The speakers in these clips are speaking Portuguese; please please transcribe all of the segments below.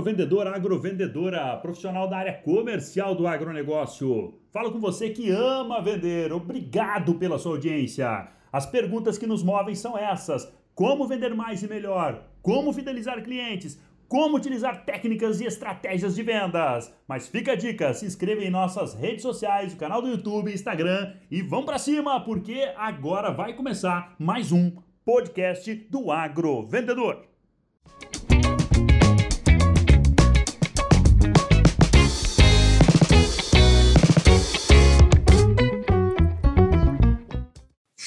Agrovendedor, agrovendedora, profissional da área comercial do agronegócio. Falo com você que ama vender. Obrigado pela sua audiência. As perguntas que nos movem são essas: como vender mais e melhor? Como fidelizar clientes? Como utilizar técnicas e estratégias de vendas? Mas fica a dica, se inscreva em nossas redes sociais, o canal do YouTube, Instagram e vamos para cima, porque agora vai começar mais um podcast do Agrovendedor.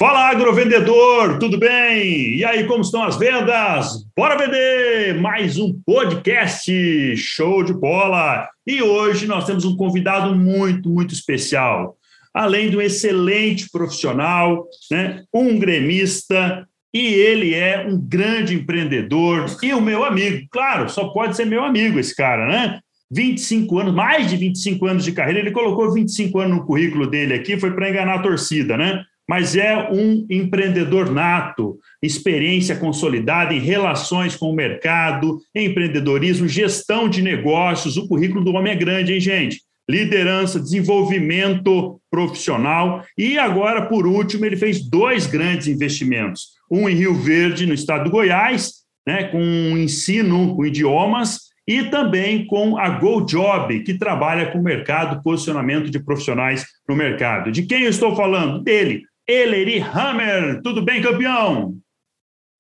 Fala agrovendedor, tudo bem? E aí, como estão as vendas? Bora vender! Mais um podcast, show de bola! E hoje nós temos um convidado muito, muito especial. Além de um excelente profissional, né? um gremista, e ele é um grande empreendedor e o meu amigo. Claro, só pode ser meu amigo esse cara, né? 25 anos, mais de 25 anos de carreira, ele colocou 25 anos no currículo dele aqui, foi para enganar a torcida, né? Mas é um empreendedor nato, experiência consolidada em relações com o mercado, empreendedorismo, gestão de negócios. O currículo do homem é grande, hein, gente? Liderança, desenvolvimento profissional. E agora, por último, ele fez dois grandes investimentos: um em Rio Verde, no estado do Goiás, né, com ensino com idiomas, e também com a GoJob, que trabalha com o mercado, posicionamento de profissionais no mercado. De quem eu estou falando? Dele, Eleri Hammer. Tudo bem, campeão?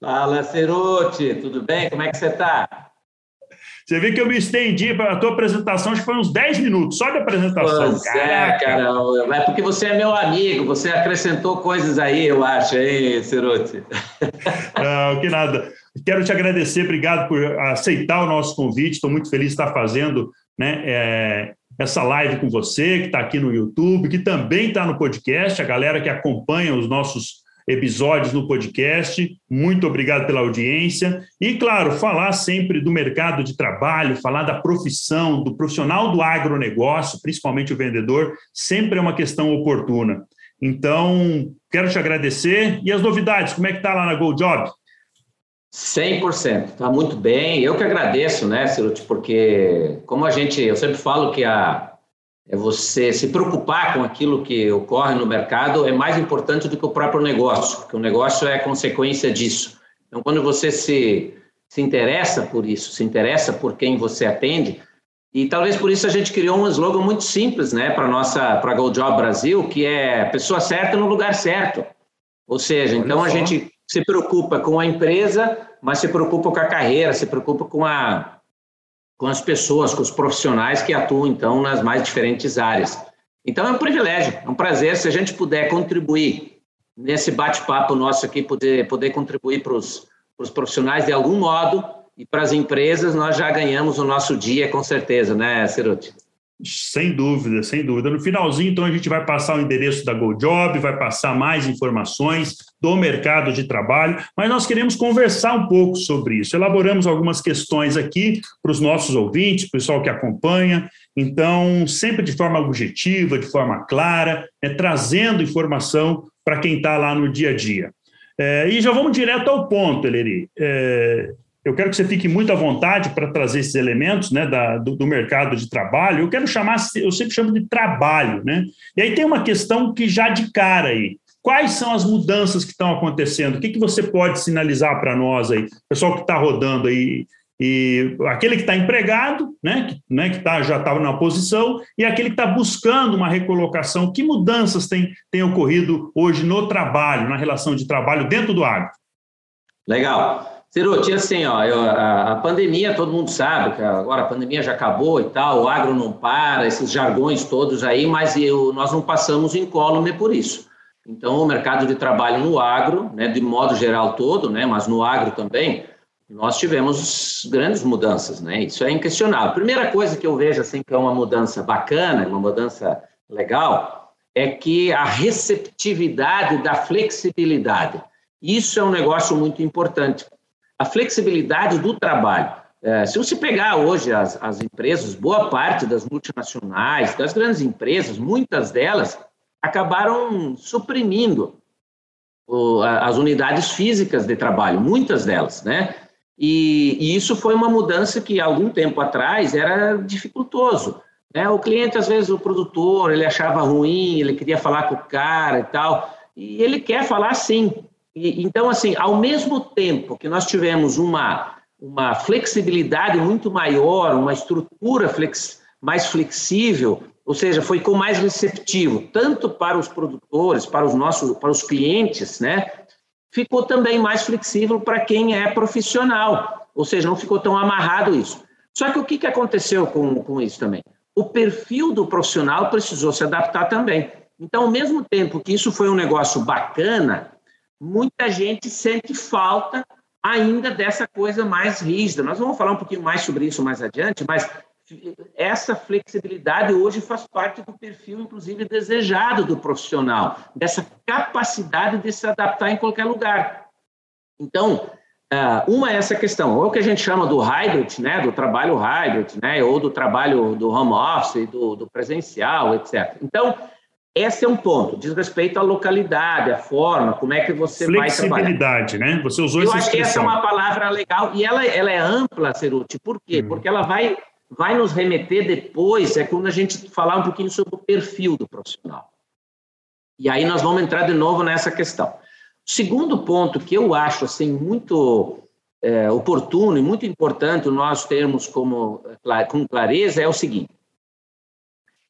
Fala, Cerote. Tudo bem? Como é que você está? Você vê que eu me estendi para a tua apresentação, acho que foi uns 10 minutos só de apresentação. Pois é, cara. É porque você é meu amigo, você acrescentou coisas aí, eu acho, hein, Cerote? Não, que nada. Quero te agradecer, obrigado por aceitar o nosso convite. Estou muito feliz de estar fazendo né, é, essa live com você, que está aqui no YouTube, que também está no podcast, a galera que acompanha os nossos episódios no podcast. Muito obrigado pela audiência. E, claro, falar sempre do mercado de trabalho, falar da profissão, do profissional do agronegócio, principalmente o vendedor, sempre é uma questão oportuna. Então, quero te agradecer. E as novidades, como é que está lá na GoJob? 100%, está muito bem. Eu que agradeço, né, Ciruti, porque como a gente, eu sempre falo que a, é você se preocupar com aquilo que ocorre no mercado é mais importante do que o próprio negócio, porque o negócio é consequência disso. Então, quando você se, se interessa por isso, se interessa por quem você atende, e talvez por isso a gente criou um slogan muito simples, né, para nossa, para Go Job Brasil, que é pessoa certa no lugar certo. Ou seja, então a gente se preocupa com a empresa, mas se preocupa com a carreira, se preocupa com, a, com as pessoas, com os profissionais que atuam, então, nas mais diferentes áreas. Então, é um privilégio, é um prazer se a gente puder contribuir nesse bate-papo nosso aqui, poder, poder contribuir para os profissionais de algum modo e para as empresas, nós já ganhamos o nosso dia, com certeza, né, Ciruti? Sem dúvida, sem dúvida. No finalzinho, então, a gente vai passar o endereço da GoJob, vai passar mais informações do mercado de trabalho, mas nós queremos conversar um pouco sobre isso. Elaboramos algumas questões aqui para os nossos ouvintes, pessoal que acompanha. Então, sempre de forma objetiva, de forma clara, é, trazendo informação para quem está lá no dia a dia. É, e já vamos direto ao ponto, Eleri. É, eu quero que você fique muito à vontade para trazer esses elementos né, da, do, do, mercado de trabalho. Eu quero chamar, eu sempre chamo de trabalho. Né? E aí tem uma questão que já de cara aí. Quais são as mudanças que estão acontecendo? O que, que você pode sinalizar para nós aí, pessoal que está rodando aí? E aquele que está empregado, né, que, né, que tá, já estava na posição, e aquele que está buscando uma recolocação. Que mudanças tem, tem ocorrido hoje no trabalho, na relação de trabalho dentro do agro? Legal. Ceruti, assim, ó, eu, a, a, pandemia, todo mundo sabe que agora a pandemia já acabou e tal, o agro não para, esses jargões todos aí, mas eu, nós não passamos incólume por isso. Então, o mercado de trabalho no agro, né, de modo geral todo, né, mas no agro também, nós tivemos grandes mudanças, né? Isso é inquestionável. Primeira coisa que eu vejo assim que é uma mudança bacana, uma mudança legal, é que a receptividade da flexibilidade. Isso é um negócio muito importante a flexibilidade do trabalho. É, se você pegar hoje as, as empresas, boa parte das multinacionais, das grandes empresas, muitas delas acabaram suprimindo o, as unidades físicas de trabalho, muitas delas, né? E, e, isso foi uma mudança que, algum tempo atrás, era dificultoso. Né? O cliente, às vezes, o produtor, ele achava ruim, ele queria falar com o cara e tal, e ele quer falar sim. E, então, assim, ao mesmo tempo que nós tivemos uma, uma flexibilidade muito maior, uma estrutura flex, mais flexível, ou seja, foi com mais receptivo, tanto para os produtores, para os nossos, para os clientes, né? ficou também mais flexível para quem é profissional, ou seja, não ficou tão amarrado isso. Só que o que, que aconteceu com, com isso também? O perfil do profissional precisou se adaptar também. Então, ao mesmo tempo que isso foi um negócio bacana, muita gente sente falta ainda dessa coisa mais rígida. Nós vamos falar um pouquinho mais sobre isso mais adiante, mas essa flexibilidade hoje faz parte do perfil, inclusive, desejado do profissional, dessa capacidade de se adaptar em qualquer lugar. Então, ah, uma é essa questão, ou que a gente chama do hybrid, né, do trabalho hybrid, né, ou do trabalho do home office, do, do presencial, etc. Então, esse é um ponto, diz respeito à localidade, à forma, como é que você vai trabalhar. Flexibilidade, né? Você usou Eu essa acho que essa é uma palavra legal e ela, ela é ampla, Ceruti. Por quê? Hum. Porque ela vai vai nos remeter depois, é quando a gente falar um pouquinho sobre o perfil do profissional. E aí nós vamos entrar de novo nessa questão. O segundo ponto que eu acho assim muito é, oportuno e muito importante nós termos como, com clareza é o seguinte: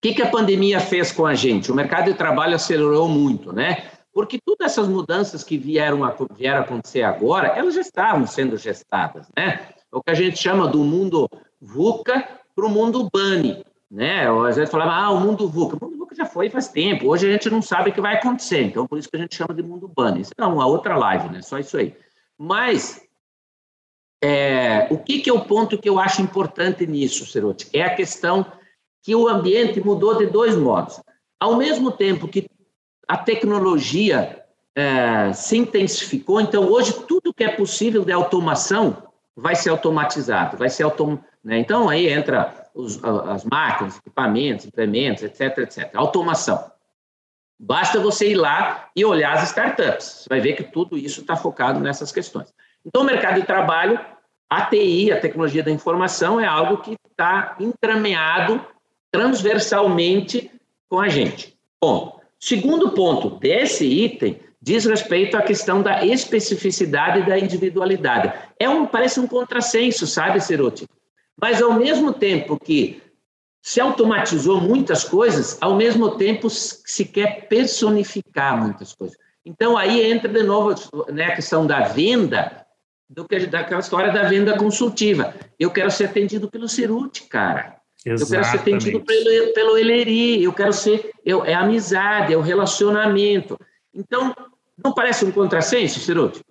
que, que a pandemia fez com a gente? O mercado de trabalho acelerou muito, né? Porque todas essas mudanças que vieram a, vieram a acontecer agora, elas já estavam sendo gestadas, né? É o que a gente chama do mundo VUCA para o mundo BANI. Né? Às vezes falava, ah, o mundo VUCA. O mundo VUCA já foi faz tempo, hoje a gente não sabe o que vai acontecer, então por isso que a gente chama de mundo BANI. Isso é uma outra live, né? só isso aí. Mas é, o que, que é o ponto que eu acho importante nisso, Cerote? É a questão que o ambiente mudou de dois modos. Ao mesmo tempo que a tecnologia é, se intensificou, então hoje tudo que é possível de automação vai ser automatizado, vai ser autom... Né? Então, aí entra os, as máquinas, equipamentos, implementos, etc, etc. Automação. Basta você ir lá e olhar as startups. Você vai ver que tudo isso está focado nessas questões. Então, o mercado de trabalho, a TI, a tecnologia da informação, é algo que está entrameado transversalmente com a gente. Bom, segundo ponto desse item diz respeito à questão da especificidade e da individualidade. É um, parece um contrassenso, sabe, Ceruti? Mas, ao mesmo tempo que se automatizou muitas coisas, ao mesmo tempo se quer personificar muitas coisas. Então, aí entra de novo né, a questão da venda, do que, daquela história da venda consultiva. Eu quero ser atendido pelo Ceruti, cara. Exatamente. Eu quero ser atendido pelo, pelo Eleri, eu quero ser... Eu, é amizade, é o relacionamento. Então, não parece um contrassenso, Ciruti?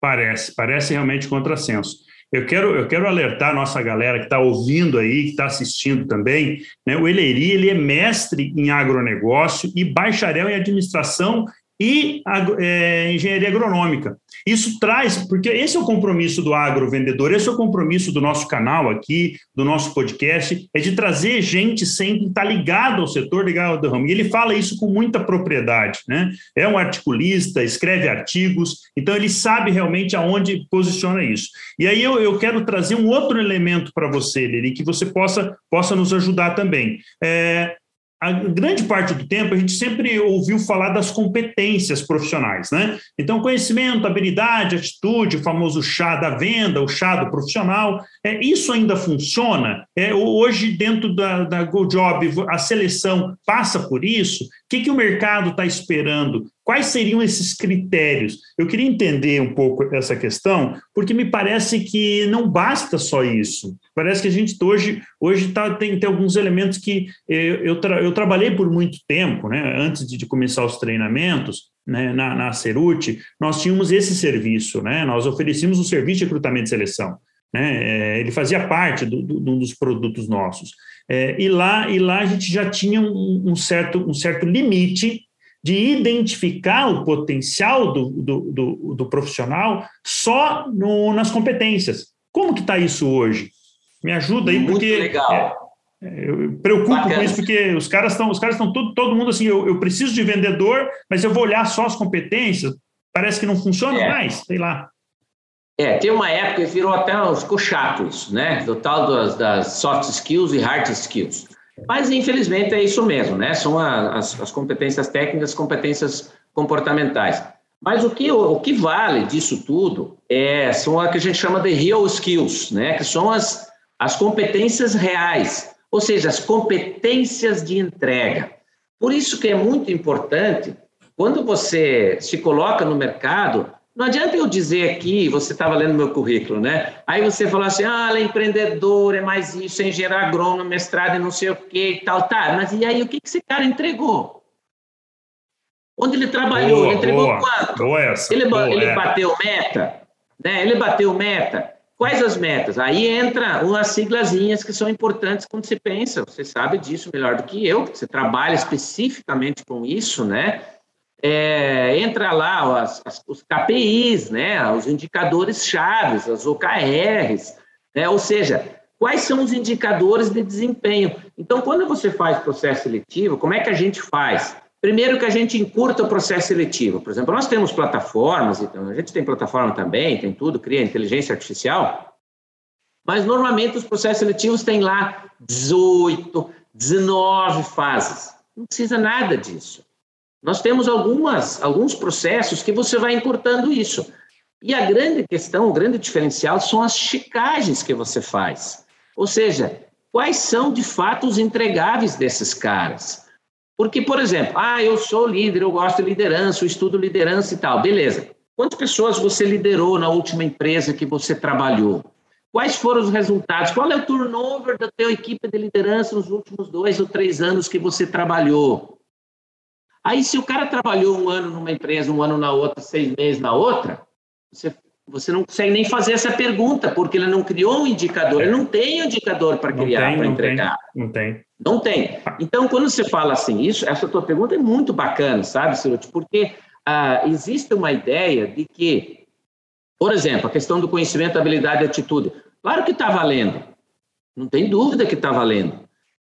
Parece, parece realmente contrassenso. Eu quero, eu quero alertar a nossa galera que está ouvindo aí, que está assistindo também. Né? O Eleri ele é mestre em agronegócio e bacharel em administração e é, engenharia agronômica. Isso traz, porque esse é o compromisso do agrovendedor, esse é o compromisso do nosso canal aqui, do nosso podcast, é de trazer gente sempre estar tá ligado ao setor, ligado ao ramo. E ele fala isso com muita propriedade, né? É um articulista, escreve artigos, então ele sabe realmente aonde posiciona isso. E aí eu, eu quero trazer um outro elemento para você, Lili, que você possa, possa nos ajudar também. É, a grande parte do tempo a gente sempre ouviu falar das competências profissionais, né? Então, conhecimento, habilidade, atitude, o famoso chá da venda, o chá do profissional, é, isso ainda funciona? É, hoje, dentro da, da GoJob, a seleção passa por isso? O que, que o mercado está esperando? Quais seriam esses critérios? Eu queria entender um pouco essa questão, porque me parece que não basta só isso. Parece que a gente hoje, hoje tá, tem, tem alguns elementos que eu, eu, tra, eu trabalhei por muito tempo, né, antes de, de começar os treinamentos, né, na, na Cerute, nós tínhamos esse serviço, né, nós oferecíamos o serviço de recrutamento e seleção. Né, é, ele fazia parte do, do, do, dos produtos nossos. É, e, lá, e lá a gente já tinha um, um certo, um certo limite de identificar o potencial do, do, do, do profissional só no, nas competências. Como que está isso hoje? Me ajuda aí, Muito porque legal. É, é eu preocupo Bacana. com isso, porque os caras estão, os caras estão todo, todo mundo assim, eu, eu, preciso de vendedor, mas eu vou olhar só as competências, parece que não funciona é. mais, sei lá. É, tem uma época que virou até, ficou chato isso, né? Do tal das, das soft skills e hard skills. Mas, infelizmente, é isso mesmo, né? São as, as competências técnicas, competências comportamentais. Mas o que, o que vale disso tudo é, são o que a gente chama de real skills, né? que são as, as competências reais, ou seja, as competências de entrega. Por isso que é muito importante, quando você se coloca no mercado, não adianta eu dizer aqui, você estava lendo meu currículo, né? Aí você falou assim, ah, ela é empreendedor, é mais isso, é engenheiro agrônomo, mestrado e não sei o que e tal, tá. Mas e aí, o que, que esse cara entregou? Onde ele trabalhou, boa, ele entregou boa, quanto? Boa essa, ele, boa, ele é. bateu meta? Né? Ele bateu meta? Quais as metas? Aí entra umas siglazinhas que são importantes quando se pensa. Você sabe disso melhor do que eu, você trabalha especificamente com isso, né? É, entra lá as, as, os KPIs, né? Os indicadores chaves, as OKRs, né? Ou seja, quais são os indicadores de desempenho? Então, quando você faz processo seletivo, como é que a gente faz? Primeiro que a gente encurta o processo seletivo. Por exemplo, nós temos plataformas, então a gente tem plataforma também, tem tudo, cria inteligência artificial, mas normalmente os processos seletivos têm lá 18, 19 fases. Não precisa nada disso. Nós temos algumas, alguns processos que você vai encurtando isso. E a grande questão, o grande diferencial são as chicagens que você faz. Ou seja, quais são de fato os entregáveis desses caras? Porque, por exemplo, ah, eu sou líder, eu gosto de liderança, eu estudo liderança e tal. Beleza. Quantas pessoas você liderou na última empresa que você trabalhou? Quais foram os resultados? Qual é o turnover da tua equipe de liderança nos últimos dois ou três anos que você trabalhou? Aí, se o cara trabalhou um ano numa empresa, um ano na outra, seis meses na outra, você você não consegue nem fazer essa pergunta, porque ele não criou um indicador, ele não tem indicador para criar, para entregar. Tem, não tem. Não tem. Então, quando você fala assim, isso, essa tua pergunta é muito bacana, sabe, Ciruti? Porque ah, existe uma ideia de que, por exemplo, a questão do conhecimento, habilidade e atitude. Claro que está valendo. Não tem dúvida que está valendo.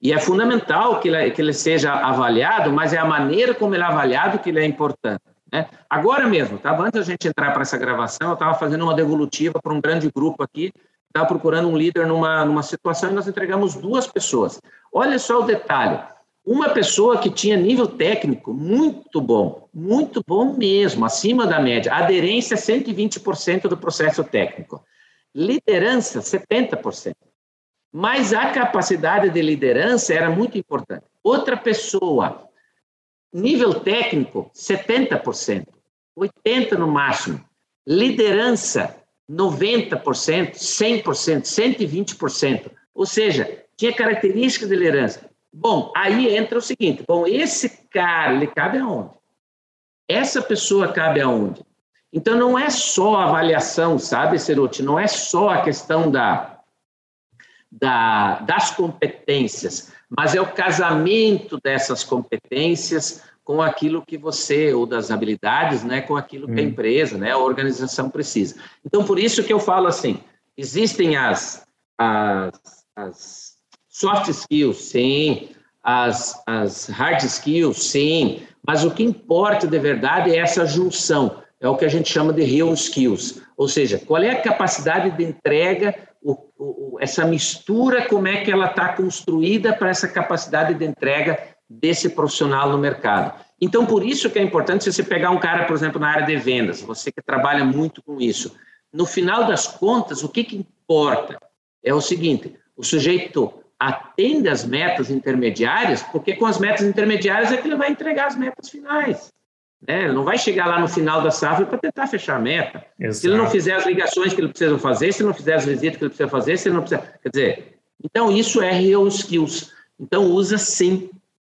E é fundamental que ele, que ele seja avaliado, mas é a maneira como ele é avaliado que ele é importante. Né? Agora mesmo, tá? antes da gente entrar para essa gravação, eu estava fazendo uma devolutiva para um grande grupo aqui, estava procurando um líder numa, numa situação e nós entregamos duas pessoas. Olha só o detalhe. Uma pessoa que tinha nível técnico muito bom, muito bom mesmo, acima da média. Aderência 120% do processo técnico. Liderança 70%. Mas a capacidade de liderança era muito importante. Outra pessoa Nível técnico, 70%, 80% no máximo. Liderança, 90%, 100%, 120%. Ou seja, tinha característica de liderança. Bom, aí entra o seguinte: bom, esse cara, ele cabe aonde? Essa pessoa cabe aonde? Então, não é só a avaliação, sabe, Ceruti? Não é só a questão da, da, das competências, mas é o casamento dessas competências com aquilo que você, ou das habilidades, né, com aquilo que a hum. empresa, né, a organização precisa. Então, por isso que eu falo assim, existem as, as, as soft skills, sim, as, as hard skills, sim, mas o que importa de verdade é essa junção, é o que a gente chama de real skills, ou seja, qual é a capacidade de entrega o, o, essa mistura, como é que ela está construída para essa capacidade de entrega desse profissional no mercado. Então, por isso que é importante você pegar um cara, por exemplo, na área de vendas, você que trabalha muito com isso. No final das contas, o que, que importa é o seguinte: o sujeito atende às metas intermediárias, porque com as metas intermediárias é que ele vai entregar as metas finais. Né? Ele não vai chegar lá no final da safra para tentar fechar a meta. Exato. Se ele não fizer as ligações que ele precisa fazer, se ele não fizer as visitas que ele precisa fazer, se ele não precisa. Quer dizer, então isso é real skills. Então usa sim,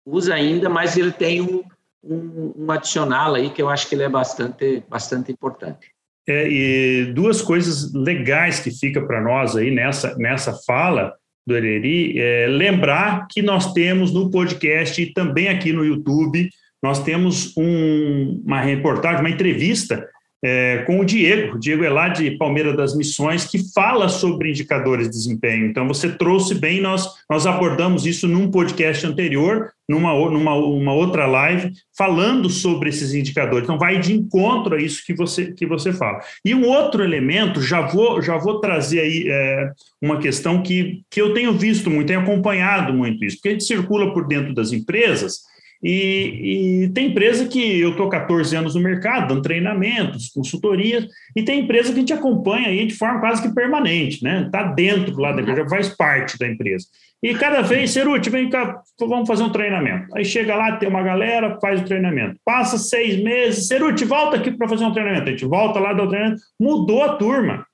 usa ainda, mas ele tem um, um, um adicional aí que eu acho que ele é bastante, bastante importante. É, e duas coisas legais que fica para nós aí nessa, nessa fala do Ereri é lembrar que nós temos no podcast e também aqui no YouTube nós temos um, uma reportagem, uma entrevista é, com o Diego. Diego é lá de Palmeira das Missões, que fala sobre indicadores de desempenho. Então, você trouxe bem, nós, nós abordamos isso num podcast anterior, numa, numa uma outra live, falando sobre esses indicadores. Então, vai de encontro a isso que você, que você fala. E um outro elemento, já vou, já vou trazer aí é, uma questão que, que eu tenho visto muito, tenho acompanhado muito isso, porque a gente circula por dentro das empresas e, e, tem empresa que eu estou 14 anos no mercado, dando treinamentos, consultorias, e tem empresa que a gente acompanha aí de forma quase que permanente, né? Está dentro lá da empresa, faz parte da empresa. E cada vez, Ceruti, vem cá, vamos fazer um treinamento. Aí chega lá, tem uma galera, faz o treinamento. Passa seis meses, Ceruti, volta aqui para fazer um treinamento. A gente volta lá, dá o treinamento, mudou a turma.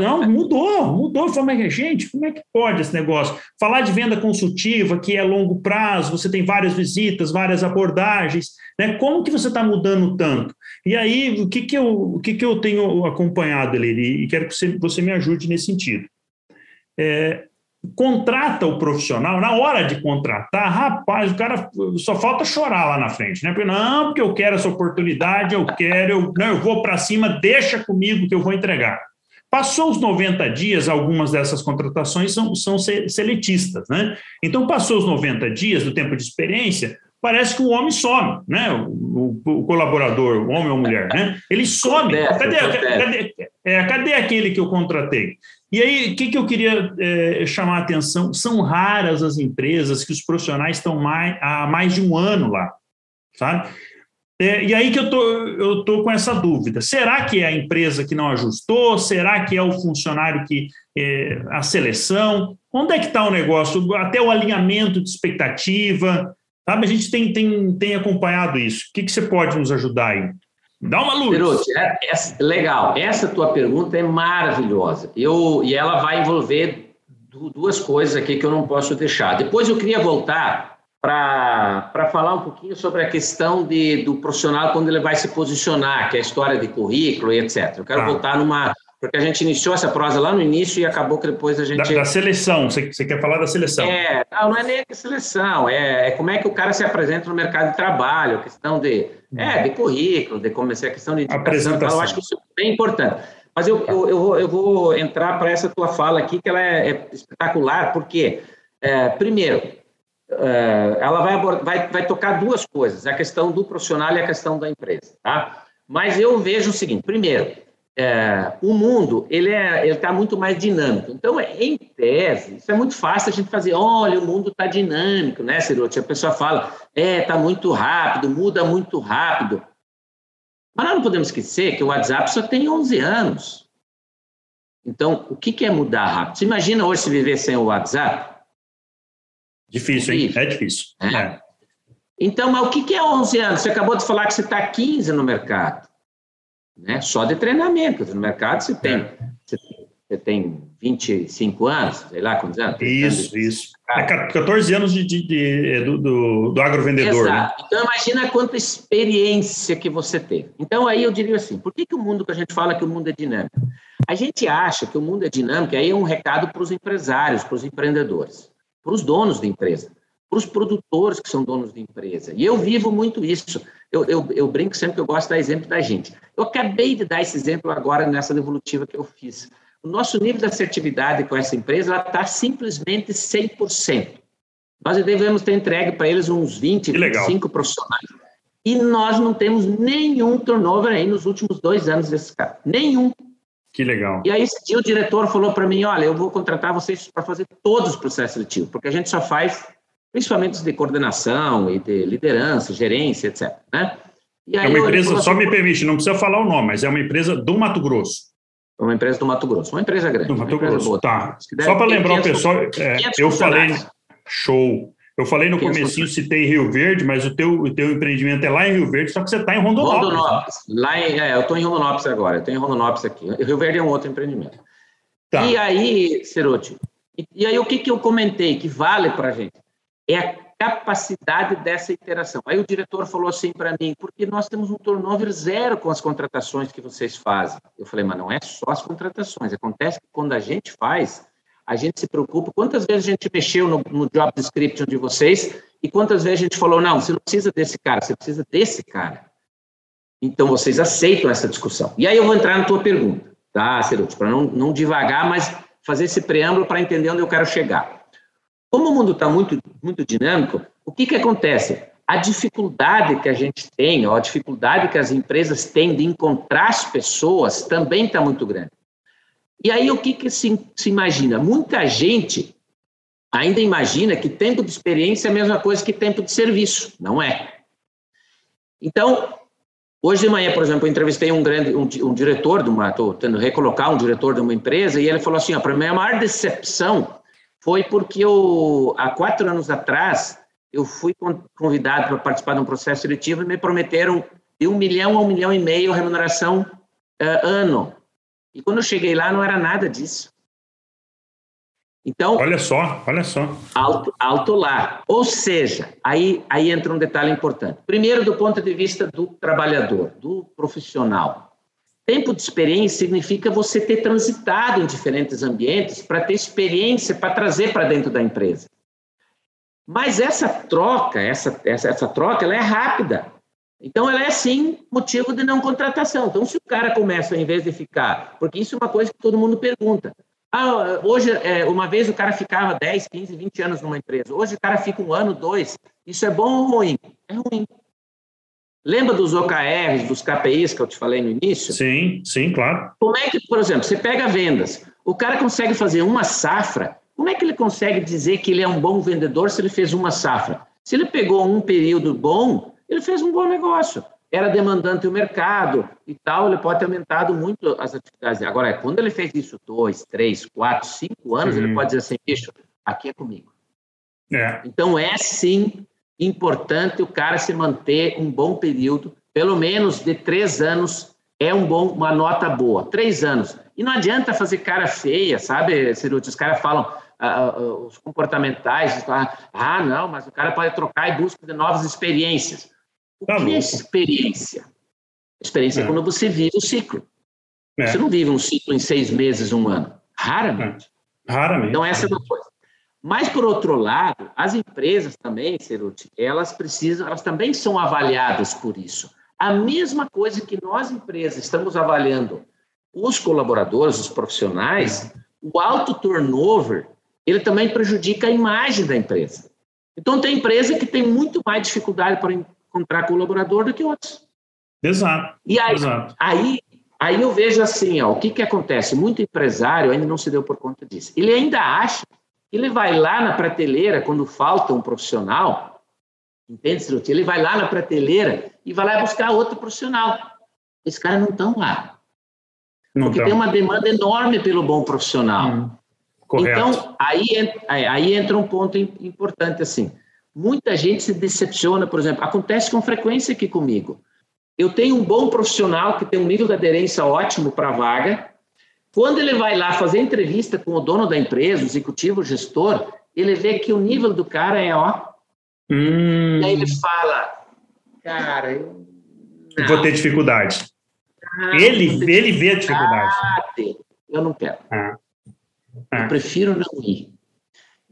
Não, mudou, mudou. Falei, gente, como é que pode esse negócio? Falar de venda consultiva, que é longo prazo, você tem várias visitas, várias abordagens, né? Como que você está mudando tanto? E aí, o que, que, eu, o que, que eu tenho acompanhado, ali e quero que você, você me ajude nesse sentido. É, contrata o profissional, na hora de contratar, rapaz, o cara só falta chorar lá na frente, né? Porque, não, porque eu quero essa oportunidade, eu quero, eu, não, eu vou para cima, deixa comigo que eu vou entregar. Passou os 90 dias, algumas dessas contratações são, são seletistas, né? Então, passou os 90 dias do tempo de experiência, parece que o homem some, né? O, o, o colaborador, o homem ou mulher, né? Ele some. Cadê, cadê, é, cadê aquele que eu contratei? E aí, o que, que eu queria é, chamar a atenção? São raras as empresas que os profissionais estão mais, há mais de um ano lá, sabe? É, e aí que eu tô, eu tô com essa dúvida. Será que é a empresa que não ajustou? Será que é o funcionário que é, a seleção? Onde é que está o negócio? Até o alinhamento de expectativa, sabe? A gente tem, tem, tem acompanhado isso. O que, que você pode nos ajudar aí? Dá uma luz. Perucci, é, é, legal. Essa tua pergunta é maravilhosa. Eu, e ela vai envolver duas coisas aqui que eu não posso deixar. Depois eu queria voltar para falar um pouquinho sobre a questão de, do profissional quando ele vai se posicionar, que é a história de currículo e etc. Eu quero ah. voltar numa. Porque a gente iniciou essa prosa lá no início e acabou que depois a gente. Da, da seleção, você, você, quer falar da seleção? É, não, não é nem a seleção, é, é, como é que o cara se apresenta no mercado de trabalho, a questão de, hum. é, de currículo, de como é a questão de apresentação. Eu acho que isso é bem importante. Mas eu, eu, eu, vou, eu vou entrar para essa tua fala aqui, que ela é, é espetacular, porque, é, primeiro, ela vai, vai, vai tocar duas coisas, a questão do profissional e a questão da empresa, tá? Mas eu vejo o seguinte, primeiro, é, o mundo ele é está muito mais dinâmico. Então, em tese, isso é muito fácil a gente fazer. Olha, o mundo está dinâmico, né, Cirote? A pessoa fala, é, está muito rápido, muda muito rápido. Mas nós não podemos esquecer que o WhatsApp só tem 11 anos. Então, o que, que é mudar rápido? Você imagina hoje se viver sem o WhatsApp? Difícil, hein? É difícil. É. É. Então, mas o que é 11 anos? Você acabou de falar que você está 15 no mercado. Né? Só de treinamento. No mercado você tem, é. você tem 25 anos, sei lá quantos anos. Isso, anos isso. É 14 anos de, de, de do, do, do, agrovendedor. Exato. Né? Então, imagina quanta experiência que você tem. Então, aí eu diria assim, por que, que o mundo, que a gente fala que o mundo é dinâmico? A gente acha que o mundo é dinâmico, aí é um recado para os empresários, para os empreendedores para os donos da empresa, para os produtores que são donos da empresa. E eu vivo muito isso. Eu, eu, eu, brinco sempre que eu gosto de dar exemplo da gente. Eu acabei de dar esse exemplo agora nessa devolutiva que eu fiz. O nosso nível de assertividade com essa empresa está simplesmente 100%. Nós devemos ter entregue para eles uns 20, que 25 legal. profissionais. E nós não temos nenhum turnover aí nos últimos dois anos desse cara. Nenhum. Que legal. E aí, esse dia, o diretor falou para mim: olha, eu vou contratar vocês para fazer todos os processos seletivos, porque a gente só faz, principalmente de coordenação e de liderança, gerência, etc. Né? é uma empresa, só assim, me permite, não precisa falar o nome, mas é uma empresa do Mato Grosso. É uma empresa do Mato Grosso, uma empresa grande. Do Mato Grosso, boa, tá. Só para lembrar o pessoal, é, eu falei, show. Eu falei no comecinho, citei Rio Verde, mas o teu, o teu empreendimento é lá em Rio Verde, só que você está em Rondonópolis. Rondonópolis. Lá em, é, eu estou em Rondonópolis agora, eu estou em Rondonópolis aqui. Rio Verde é um outro empreendimento. Tá. E aí, Ceruti, e, e, aí o que, que eu comentei que vale para a gente? É a capacidade dessa interação. Aí o diretor falou assim para mim, porque nós temos um turnover zero com as contratações que vocês fazem. Eu falei, mas não é só as contratações, acontece que quando a gente faz, a gente se preocupa. Quantas vezes a gente mexeu no, no job description de vocês e quantas vezes a gente falou, não, você não precisa desse cara, você precisa desse cara. Então, vocês aceitam essa discussão. E aí eu vou entrar na tua pergunta, tá, Ceruti? Para não, não devagar, mas fazer esse preâmbulo para entender onde eu quero chegar. Como o mundo está muito, muito dinâmico, o que, que acontece? A dificuldade que a gente tem, ou a dificuldade que as empresas têm de encontrar as pessoas também está muito grande. E aí o que, que se, se imagina? Muita gente ainda imagina que tempo de experiência é a mesma coisa que tempo de serviço. Não é. Então, hoje de manhã, por exemplo, eu entrevistei um grande um, um diretor de uma, estou tentando recolocar um diretor de uma empresa, e ele falou assim: para mim a maior decepção foi porque eu, há quatro anos atrás, eu fui convidado para participar de um processo seletivo e me prometeram de um milhão a um milhão e meio remuneração uh, ano. E quando eu cheguei lá, não era nada disso. Então, olha só, olha só. Alto, alto lá. Ou seja, aí, aí entra um detalhe importante. Primeiro, do ponto de vista do trabalhador, do profissional. Tempo de experiência significa você ter transitado em diferentes ambientes para ter experiência para trazer para dentro da empresa. Mas essa troca, essa, essa, essa troca, ela é rápida. Então, ela é, sim, motivo de não contratação. Então, se o cara começa, em vez de ficar... Porque isso é uma coisa que todo mundo pergunta. Ah, hoje, é, uma vez o cara ficava 10, 15, 20 anos numa empresa. Hoje o cara fica um ano, dois. Isso é bom ou ruim? É ruim. Lembra dos OKRs, dos KPIs que eu te falei no início? Sim, sim, claro. Como é que, por exemplo, você pega vendas, o cara consegue fazer uma safra, como é que ele consegue dizer que ele é um bom vendedor se ele fez uma safra? Se ele pegou um período bom, ele fez um bom negócio era demandante o mercado e tal, ele pode ter aumentado muito as atividades. Agora, quando ele fez isso dois, três, quatro, cinco anos, uhum. ele pode dizer assim, bicho, aqui é comigo. É. Então, é sim importante o cara se manter um bom período, pelo menos de três anos, é um bom, uma nota boa. Três anos. E não adianta fazer cara feia, sabe, Ciruti? Os caras falam, ah, ah, os comportamentais, ah, não, mas o cara pode trocar e busca de novas experiências. O tá que é experiência? Experiência é. é quando você vive o ciclo. É. Você não vive um ciclo em seis meses, um ano. Raramente. É. Raramente. Então, essa é uma coisa. Mas, por outro lado, as empresas também, Ceruti, elas precisam, elas também são avaliadas por isso. A mesma coisa que nós, empresas, estamos avaliando os colaboradores, os profissionais, é. o alto turnover, ele também prejudica a imagem da empresa. Então, tem empresa que tem muito mais dificuldade para encontrar colaborador do que outros. Exato. E aí, exato. aí, aí eu vejo assim, ó, o que, que acontece? Muito empresário ainda não se deu por conta disso. Ele ainda acha que ele vai lá na prateleira quando falta um profissional, entende, Struti? Ele vai lá na prateleira e vai lá buscar outro profissional. Esses caras não estão lá. Não porque tão. tem uma demanda enorme pelo bom profissional. Hum, então, aí, aí entra um ponto importante assim. Muita gente se decepciona, por exemplo, acontece com frequência aqui comigo. Eu tenho um bom profissional que tem um nível de aderência ótimo para a vaga. Quando ele vai lá fazer entrevista com o dono da empresa, o executivo, o gestor, ele vê que o nível do cara é ó. Hum. E aí ele fala, cara, eu não. vou ter dificuldade. Ah, ele, ter ele vê a dificuldade. Eu não quero. Ah. Ah. Eu prefiro não ir.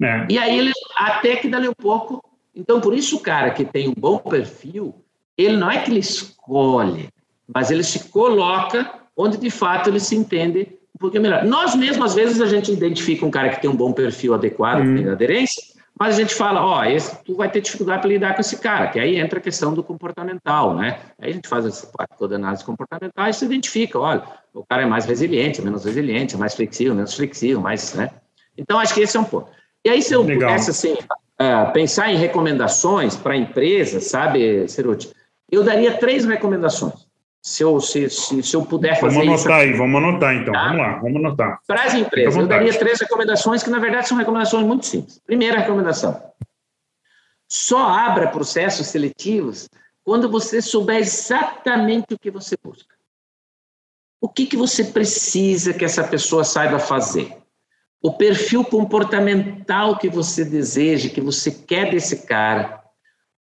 É. E aí ele, até que dali um pouco, então, por isso, o cara que tem um bom perfil, ele não é que ele escolhe, mas ele se coloca onde de fato ele se entende um pouquinho melhor. Nós mesmos, às vezes, a gente identifica um cara que tem um bom perfil adequado, hum. que tem aderência, mas a gente fala, ó, esse, tu vai ter dificuldade para lidar com esse cara, que aí entra a questão do comportamental, né? Aí a gente faz essa parte toda análise comportamental e se identifica, olha, o cara é mais resiliente, menos resiliente, mais flexível, menos flexível, mais, né? Então, acho que esse é um ponto. E aí, se eu Legal. pudesse, assim, uh, pensar em recomendações para empresas, sabe, Ceruti? Eu daria três recomendações. Se eu, se, se, se eu puder fazer Vamos anotar isso. aí, vamos anotar então. Tá? Vamos lá, vamos anotar. Para as empresas, eu daria três recomendações que, na verdade, são recomendações muito simples. Primeira recomendação: só abra processos seletivos quando você souber exatamente o que você busca. O que, que você precisa que essa pessoa saiba fazer? O perfil comportamental que você deseja, que você quer desse cara,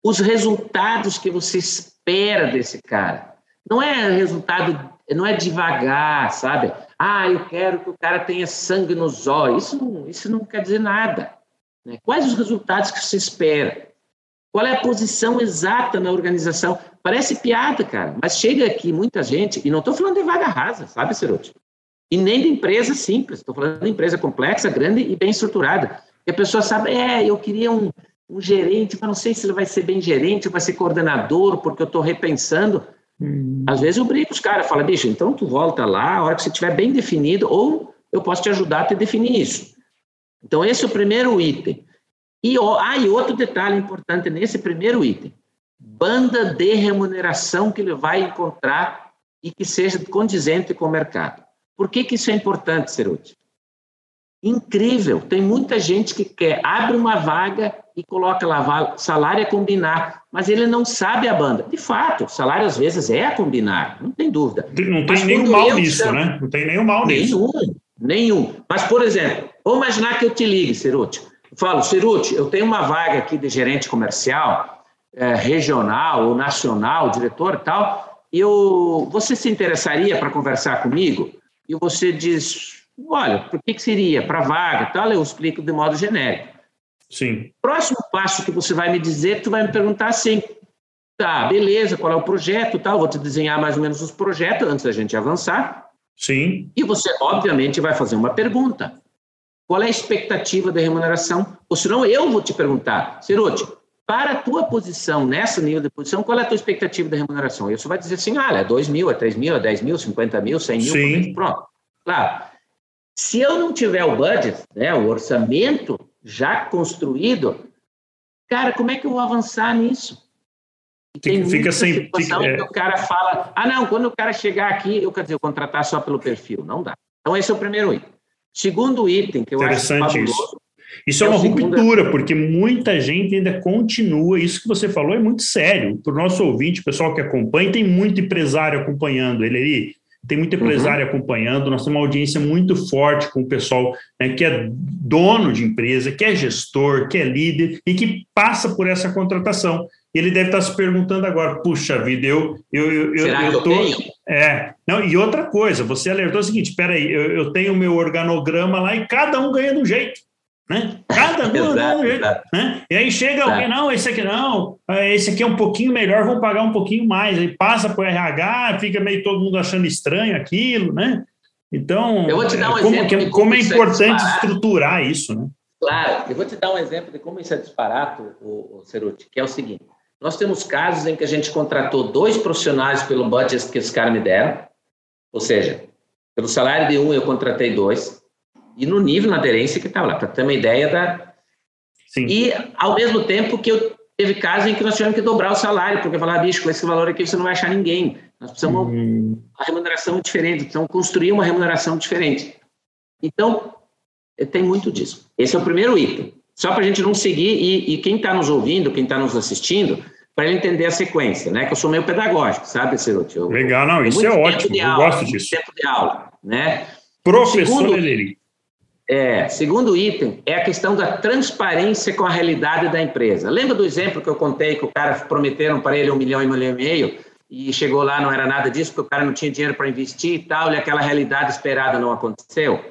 os resultados que você espera desse cara. Não é resultado, não é devagar, sabe? Ah, eu quero que o cara tenha sangue nos olhos. Isso não, isso não quer dizer nada. Né? Quais os resultados que você espera? Qual é a posição exata na organização? Parece piada, cara, mas chega aqui muita gente, e não estou falando de vaga rasa, sabe, Cerote? E nem de empresa simples, estou falando de empresa complexa, grande e bem estruturada. E a pessoa sabe, é, eu queria um, um gerente, mas não sei se ele vai ser bem gerente ou vai ser coordenador, porque eu estou repensando. Hum. Às vezes eu brinco com os caras, falo, bicho, então tu volta lá, a hora que você tiver bem definido, ou eu posso te ajudar a te definir isso. Então, esse é o primeiro item. E, ah, e outro detalhe importante nesse primeiro item: banda de remuneração que ele vai encontrar e que seja condizente com o mercado. Por que, que isso é importante, Ceruti? Incrível, tem muita gente que quer, abre uma vaga e coloca lá, salário é combinar, mas ele não sabe a banda. De fato, salário às vezes é a combinar, não tem dúvida. Não tem nenhum mal nisso, chamo, né? Não tem nenhum mal nenhum, nisso. Nenhum. Mas, por exemplo, vamos imaginar que eu te ligue, Ceruti. Eu falo, Ceruti, eu tenho uma vaga aqui de gerente comercial, é, regional ou nacional, diretor e tal, e eu, você se interessaria para conversar comigo? E você diz, olha, por que, que seria? Para vaga tal, eu explico de modo genérico. Sim. Próximo passo que você vai me dizer, tu vai me perguntar assim, tá, beleza, qual é o projeto tal, vou te desenhar mais ou menos os projetos antes da gente avançar. Sim. E você, obviamente, vai fazer uma pergunta. Qual é a expectativa de remuneração? Ou senão eu vou te perguntar, Cirote, para a tua posição, nessa nível de posição, qual é a tua expectativa de remuneração? E você vai dizer assim, ah, é 2 mil, é 3 mil, é 10 mil, 50 mil, 100 mil, Sim. pronto. Claro. Se eu não tiver o budget, né, o orçamento já construído, cara, como é que eu vou avançar nisso? E tem fica sem situação fica, é... que o cara fala, ah, não, quando o cara chegar aqui, eu quero dizer, eu contratar só pelo perfil. Não dá. Então, esse é o primeiro item. Segundo item, que eu acho fabuloso, isso. Isso é, é uma ruptura, porque muita gente ainda continua. Isso que você falou é muito sério. Para o nosso ouvinte, o pessoal que acompanha, tem muito empresário acompanhando ele ali. Tem muito empresário uhum. acompanhando. Nós temos uma audiência muito forte com o pessoal né, que é dono de empresa, que é gestor, que é líder e que passa por essa contratação ele deve estar se perguntando agora, puxa vida, eu eu eu, Será eu, eu tô tenho? é não e outra coisa, você alertou o seguinte, espera aí, eu, eu tenho o meu organograma lá e cada um ganha do jeito, né? Cada um do jeito, né? E aí chega alguém, não, esse aqui não, é, esse aqui é um pouquinho melhor, vamos pagar um pouquinho mais, aí passa para o RH, fica meio todo mundo achando estranho aquilo, né? Então, eu vou te dar um como, exemplo como, como é, é importante é estruturar isso, né? Claro, eu vou te dar um exemplo de como isso é disparato, o, o Ceruti, que é o seguinte. Nós temos casos em que a gente contratou dois profissionais pelo budget que esse cara me deram, ou seja, pelo salário de um eu contratei dois, e no nível, na aderência que estava lá, para ter uma ideia da. Sim. E, ao mesmo tempo que eu teve casos em que nós tivemos que dobrar o salário, porque falar, bicho, com esse valor aqui você não vai achar ninguém. Nós precisamos uhum. uma remuneração diferente, precisamos construir uma remuneração diferente. Então, tem muito disso. Esse é o primeiro item. Só para a gente não seguir, e, e quem está nos ouvindo, quem está nos assistindo, para ele entender a sequência, né? Que eu sou meio pedagógico, sabe, Ciruti? Legal, não, isso é ótimo, eu gosto disso. Tempo de aula, né? Professor segundo, É, segundo item é a questão da transparência com a realidade da empresa. Lembra do exemplo que eu contei que o cara prometeram para ele um milhão e um milhão e meio e chegou lá não era nada disso porque o cara não tinha dinheiro para investir e tal e aquela realidade esperada não aconteceu?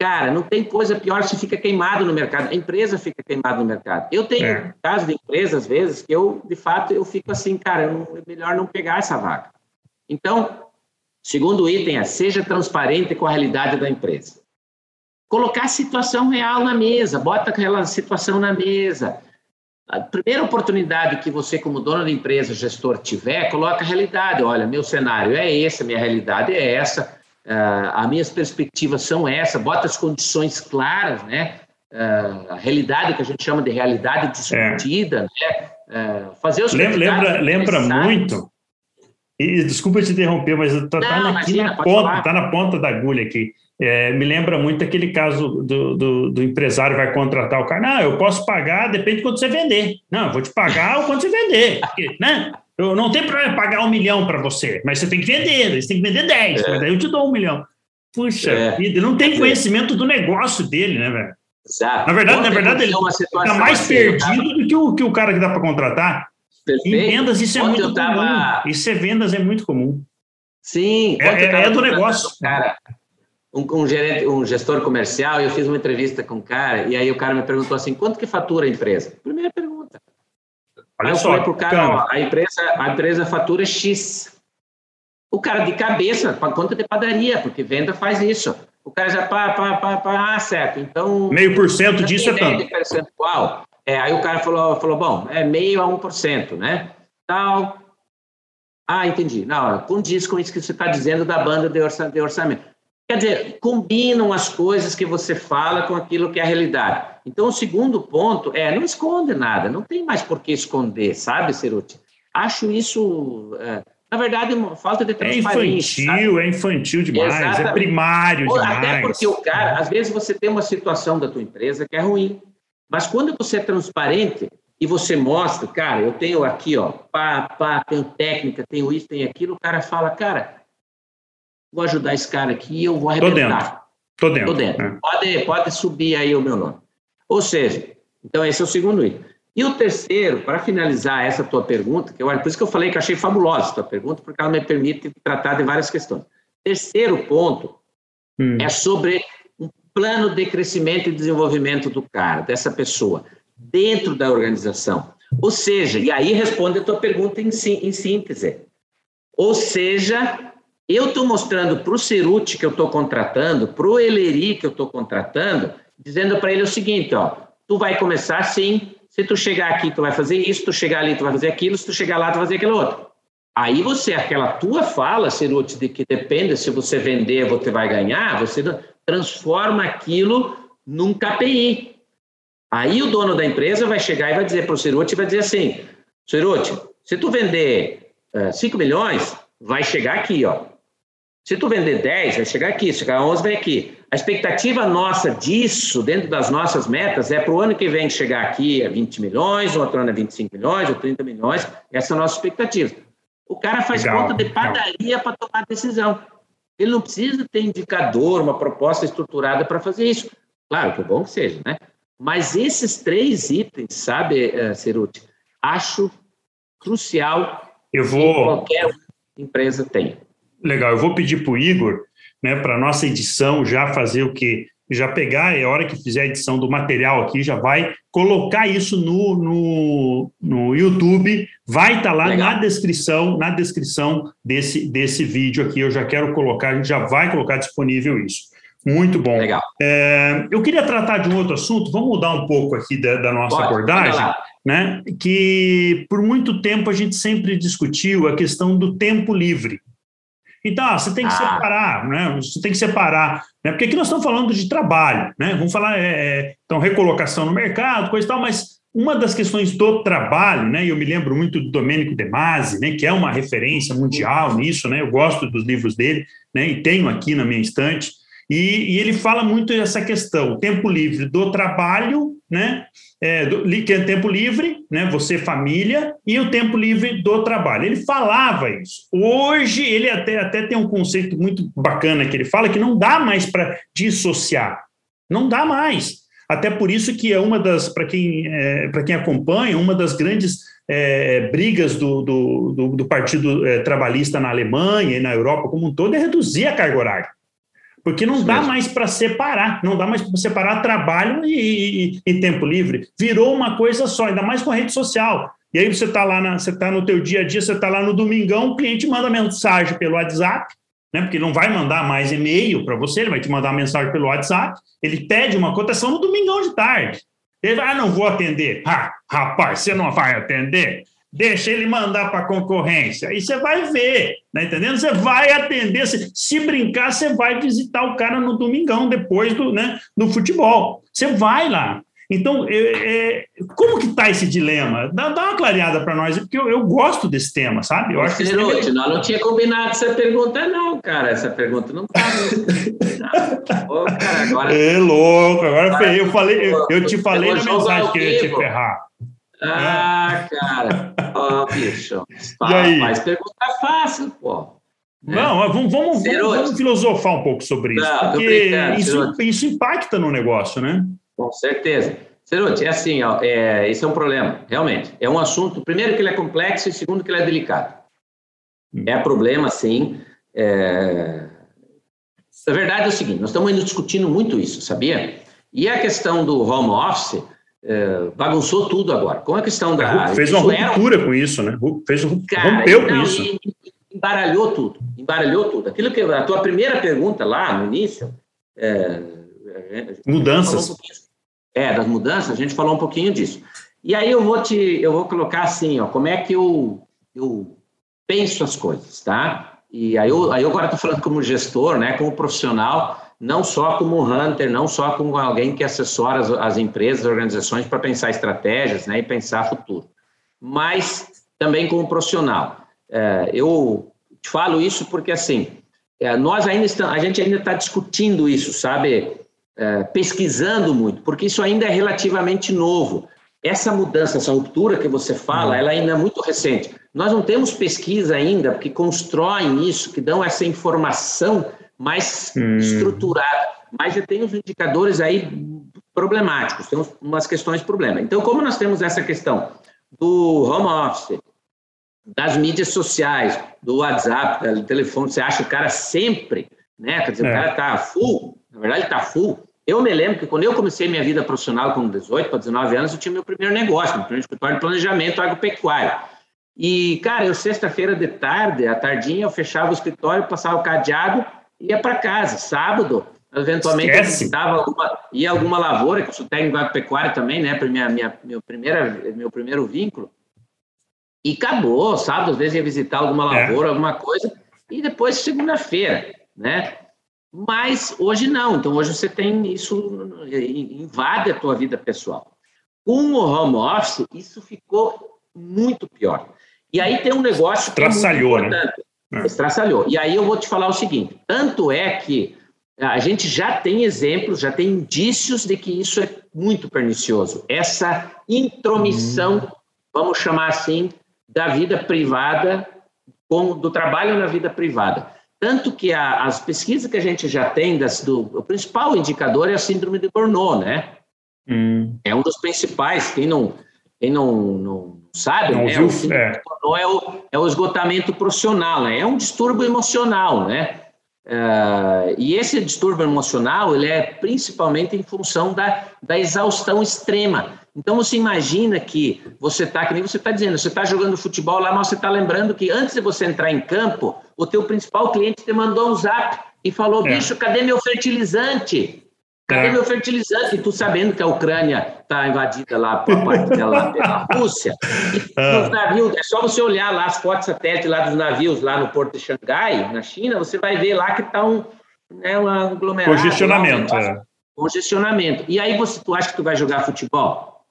Cara, não tem coisa pior se fica queimado no mercado. A empresa fica queimada no mercado. Eu tenho é. casos de empresas, às vezes, que eu, de fato, eu fico assim, cara, é melhor não pegar essa vaga. Então, segundo item é, seja transparente com a realidade da empresa. Colocar a situação real na mesa, bota aquela situação na mesa. A primeira oportunidade que você, como dono da empresa, gestor, tiver, coloca a realidade. Olha, meu cenário é esse, minha realidade é essa Uh, as minhas perspectivas são essas, bota as condições claras, né? Uh, a realidade que a gente chama de realidade discutida, é. né? Uh, fazer os lembra lembra, lembra muito e desculpa te interromper, mas está tá aqui na ponta, tá na ponta da agulha aqui. É, me lembra muito aquele caso do, do, do, empresário vai contratar o cara. Não, eu posso pagar, depende de quando você vender. Não, eu vou te pagar o quando você vender. Porque, né? Eu não tenho problema pagar um milhão para você, mas você tem que vender, você tem que vender 10, é. mas daí eu te dou um milhão. Puxa é. vida, não tem conhecimento do negócio dele, né, velho? Exato. Na verdade, na verdade ele está mais assim, perdido tava... do que o, que o cara que dá para contratar. Perfeito. Em vendas, isso é Ontem muito tava... comum. Isso é vendas, é muito comum. Sim, é, é, é do negócio. Cara, um, um, gerente, um gestor comercial, eu fiz uma entrevista com um cara, e aí o cara me perguntou assim: quanto que fatura a empresa? Primeira pergunta. Olha Aí eu só, falei pro cara, ó, a empresa, a empresa fatura X. O cara de cabeça, para conta de padaria, porque venda faz isso. O cara já pá, pá, pá, pá, ah, certo. Então. Meio por cento disso é tanto. Percentual. É, aí o cara falou, falou, bom, é meio a um por cento, né? Tal. Ah, entendi. Não, condiz com isso que você está dizendo da banda de orçamento. Quer dizer, combinam as coisas que você fala com aquilo que é a realidade. Então, o segundo ponto é não esconde nada, não tem mais por que esconder, sabe, Ceruti? Acho isso, é, na verdade, falta de é transparência. É infantil, sabe? é infantil demais, é Exatamente. é primário demais. Até porque o cara, às vezes você tem uma situação da tua empresa que é ruim, mas quando você é transparente e você mostra, cara, eu tenho aqui, ó, pá, pá, tenho técnica, tenho isso, tenho aquilo, o cara fala, cara, vou ajudar esse cara aqui e eu vou arrebentar. Tô dentro. Tô dentro. É. Pode, pode subir aí o meu nome. Ou seja, então esse é o segundo item. E o terceiro, para finalizar essa tua pergunta, que eu, por isso que eu falei que achei fabulosa a tua pergunta, porque ela me permite tratar de várias questões. Terceiro ponto hum. é sobre um plano de crescimento e desenvolvimento do cara, dessa pessoa, dentro da organização. Ou seja, e aí responde a tua pergunta em, em síntese. Ou seja, eu estou mostrando para o Ceruti que eu estou contratando, para o Eleri que eu estou contratando, dizendo para ele o seguinte, ó, tu vai começar assim, se tu chegar aqui, tu vai fazer isso, tu chegar ali, tu vai fazer aquilo, se tu chegar lá, tu vai fazer aquilo outro. Aí você, aquela tua fala, Ceruti, de que depende se você vender, você vai ganhar, você transforma aquilo num KPI. Aí o dono da empresa vai chegar e vai dizer para o Ceruti, vai dizer assim, Ceruti, se tu vender uh, eh, 5 milhões, vai chegar aqui, ó. Se tu vender 10, vai chegar aqui, se chegar 11, vai aqui. A expectativa nossa disso, dentro das nossas metas, é para o ano que vem chegar aqui a 20 milhões, outro ano a 25 milhões, ou 30 milhões. Essa é a nossa expectativa. O cara faz legal, conta de padaria para tomar decisão. Ele não precisa ter indicador, uma proposta estruturada para fazer isso. Claro que é bom que seja, né? Mas esses três itens, sabe, eh, Ceruti, acho crucial Eu vou... que qualquer empresa tenha. Legal, eu vou pedir para o Igor, né, para a nossa edição já fazer o quê? Já pegar, é hora que fizer a edição do material aqui, já vai colocar isso no, no, no YouTube, vai estar tá lá Legal. na descrição, na descrição desse, desse vídeo aqui, eu já quero colocar, a gente já vai colocar disponível isso. Muito bom. Legal. É, eu queria tratar de um outro assunto, vamos mudar um pouco aqui da, da nossa Pode, abordagem, né? Que por muito tempo a gente sempre discutiu a questão do tempo livre. Então, ah, você tem que ah. separar, né? Você tem que separar, né? Porque aqui nós estamos falando de trabalho, né? Vamos falar, é, é, então, recolocação no mercado, coisa e tal, mas uma das questões do trabalho, né? E eu me lembro muito do Domênico De Masi, né? Que é uma referência mundial nisso, né? Eu gosto dos livros dele, né? E tenho aqui na minha estante. E, e ele fala muito dessa questão, tempo livre do trabalho, né? É, do, que é tempo livre, né? Você família e o tempo livre do trabalho. Ele falava isso. Hoje ele até, até tem um conceito muito bacana que ele fala que não dá mais para dissociar, não dá mais. Até por isso que é uma das, para quem, é, para quem acompanha, uma das grandes é, brigas do, do, do, do Partido é, Trabalhista na Alemanha e na Europa como um todo é reduzir a carga horária. Porque não Isso dá mesmo. mais para separar, não dá mais para separar trabalho e, e, e, tempo livre. Virou uma coisa só, ainda mais com a rede social. E aí você está lá, na, você está no teu dia a dia, você está lá no domingão, o cliente manda mensagem pelo WhatsApp, né? Porque não vai mandar mais e-mail para você, ele vai te mandar mensagem pelo WhatsApp. Ele pede uma cotação no domingão de tarde. Ele vai, ah, não vou atender. Ah, rapaz, você não vai atender? Deixa ele mandar para a concorrência. Aí você vai ver, tá entendendo? Você vai atender, se, se, brincar, você vai visitar o cara no domingão, depois do, né, do futebol. Você vai lá. Então, é, é, como que está esse dilema? Dá, dá uma clareada para nós, porque eu, eu, gosto desse tema, sabe? Eu acho que Ceruti, tema... nós não tinha combinado essa pergunta, não, cara. Essa pergunta não estava. Pô, agora... É louco, agora, agora eu falei, eu, eu te falei na mensagem que eu ia te ferrar. Ah, cara. Ó, oh, bicho. Faz pergunta fácil, pô. Né? Não, vamos, vamos, vamos, filosofar um pouco sobre isso, Não, porque isso, isso, impacta no negócio, né? Com certeza. Ceruti, é assim, ó, é, esse é um problema, realmente. É um assunto, primeiro que ele é complexo e segundo que ele é delicado. Hum. É problema, sim. É... A verdade é o seguinte, nós estamos discutindo muito isso, sabia? E a questão do home office é, bagunçou tudo agora. Com a questão da. Fez uma ruptura era... com isso, né? Fez, Cara, rompeu com isso. E, embaralhou tudo, embaralhou tudo. Aquilo que a tua primeira pergunta lá no início. É, mudanças. Um é, das mudanças, a gente falou um pouquinho disso. E aí eu vou te, eu vou colocar assim, ó, como é que eu, eu penso as coisas, tá? E aí eu, aí eu agora estou falando como gestor, né, como profissional, não só como hunter, não só como alguém que assessora as, as empresas, as organizações para pensar estratégias, né, e pensar futuro, mas também como profissional. É, eu te falo isso porque assim, é, nós ainda estamos, a gente ainda está discutindo isso, sabe? É, pesquisando muito, porque isso ainda é relativamente novo. Essa mudança, essa ruptura que você fala, ela ainda é muito recente. Nós não temos pesquisa ainda que constroem isso, que dão essa informação mais hum. estruturada, mas já tem os indicadores aí problemáticos, tem umas questões problema. Então, como nós temos essa questão do home office, das mídias sociais, do WhatsApp, do telefone, você acha o cara sempre, né? Quer dizer, é. o cara tá full, na verdade tá full. Eu me lembro que quando eu comecei minha vida profissional com 18 para 19 anos, eu tinha meu primeiro negócio, meu primeiro escritório de planejamento agropecuário. E, cara, eu sexta-feira de tarde, à tardinha, eu fechava o escritório, passava o cadeado ia para casa. Sábado, eventualmente, visitava alguma, ia alguma lavoura, que eu sou técnico agropecuário também, né, minha, minha, meu, primeira, meu primeiro vínculo. E acabou, sábado, às vezes ia visitar alguma é. lavoura, é. alguma coisa, e depois segunda-feira, né? Mas hoje não, então hoje você tem isso, invade a tua vida pessoal. Com o home office, isso ficou muito pior. E aí tem um negócio que é né? Estraçalhou. E aí eu vou te falar o seguinte: tanto é que a gente já tem exemplos, já tem indícios de que isso é muito pernicioso. Essa intromissão, hum. vamos chamar assim, da vida privada, com, do trabalho na vida privada. Tanto que a, as pesquisas que a gente já tem, das, do, o principal indicador é a síndrome de Burnout, né? Hum. É um dos principais. Quem não, quem não, não sabe, não né? Viu, o é. é o, é o esgotamento profissional, né? É um distúrbio emocional, né? Uh, e esse distúrbio emocional ele é principalmente em função da, da exaustão extrema. Então você imagina que você está, que nem você está dizendo, você está jogando futebol lá, mas você está lembrando que antes de você entrar em campo, o teu principal cliente te mandou um zap e falou, é. bicho, cadê meu fertilizante? Cadê é. meu fertilizante? E tu sabendo que a Ucrânia está invadida lá por parte dela pela Rússia. É. navios, é só você olhar lá as fotos satélite lá dos navios lá no porto de Xangai, na China, você vai ver lá que está um, né, um aglomerado. Congestionamento. Lá, um é. Congestionamento. E aí você, tu acha que tu vai jogar futebol?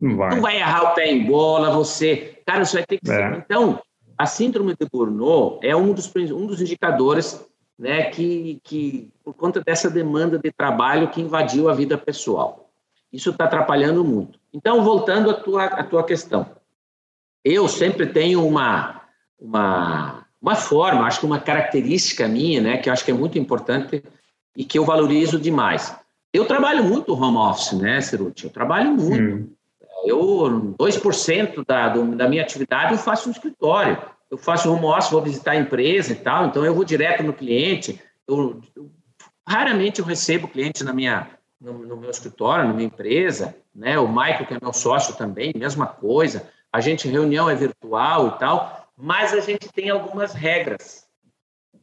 Não vai. Tu vai errar o pé em bola, você. Cara, você vai ter que. É. Então, a síndrome de Burnout é um dos, um dos indicadores né, que, que, por conta dessa demanda de trabalho que invadiu a vida pessoal. Isso está atrapalhando muito. Então, voltando à tua, à tua questão. Eu sempre tenho uma, uma, uma forma, acho que uma característica minha, né, que eu acho que é muito importante e que eu valorizo demais. Eu trabalho muito home office, né, Ceruti? Eu trabalho muito. Hum. Eu, 2% da, do, da minha atividade eu faço no escritório. Eu faço home office, vou visitar a empresa e tal, então eu vou direto no cliente. Eu, eu raramente eu recebo clientes na minha, no, no, meu escritório, na minha empresa, né? O Michael, que é meu sócio também, mesma coisa. A gente, reunião é virtual e tal, mas a gente tem algumas regras.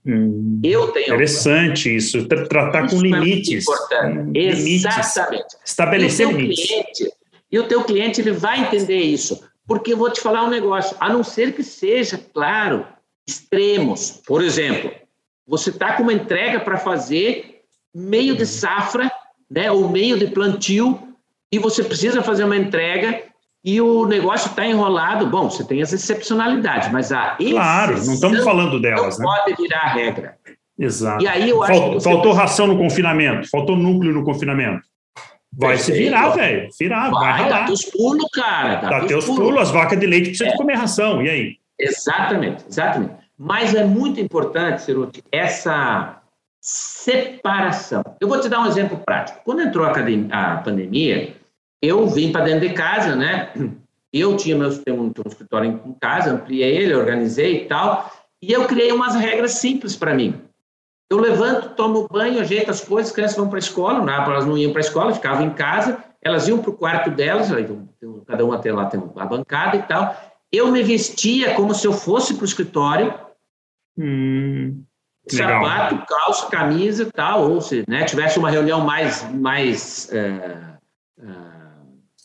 Hum, eu tenho interessante algumas. isso, tratar isso com é limites. É limites. Exatamente. Estabelecer limites. Cliente, e o teu cliente ele vai entender isso, porque eu vou te falar um negócio, a não ser que seja, claro, extremos. Por exemplo, você está com uma entrega para fazer meio de safra, né, ou meio de plantio, e você precisa fazer uma entrega e o negócio está enrolado. Bom, você tem as excepcionalidades, mas a Claro, não estamos falando delas, não né? pode virar a regra. Exato. E aí eu acho faltou ração no confinamento, faltou núcleo no confinamento. Vai Perfeito. se virar, velho. Virar, vai, vai ralar. Dá teus pulos, cara. Dá, dá teus pulos. pulos. As vacas de leite precisam é. comer ração. E aí? Exatamente, exatamente. Mas é muito importante, Ciruti, essa separação. Eu vou te dar um exemplo prático. Quando entrou a, a pandemia, eu vim para dentro de casa, né? Eu tinha meu um, um escritório em casa, ampliei ele, organizei e tal, e eu criei umas regras simples para mim. Eu levanto, tomo banho, ajeito as coisas, as crianças vão para a escola, não, elas não iam para a escola, ficavam em casa, elas iam para o quarto delas, cada uma tem lá tem uma bancada e tal. Eu me vestia como se eu fosse para o escritório. Hum, sapato, calça, camisa e tal, ou se né, tivesse uma reunião mais, mais é, é,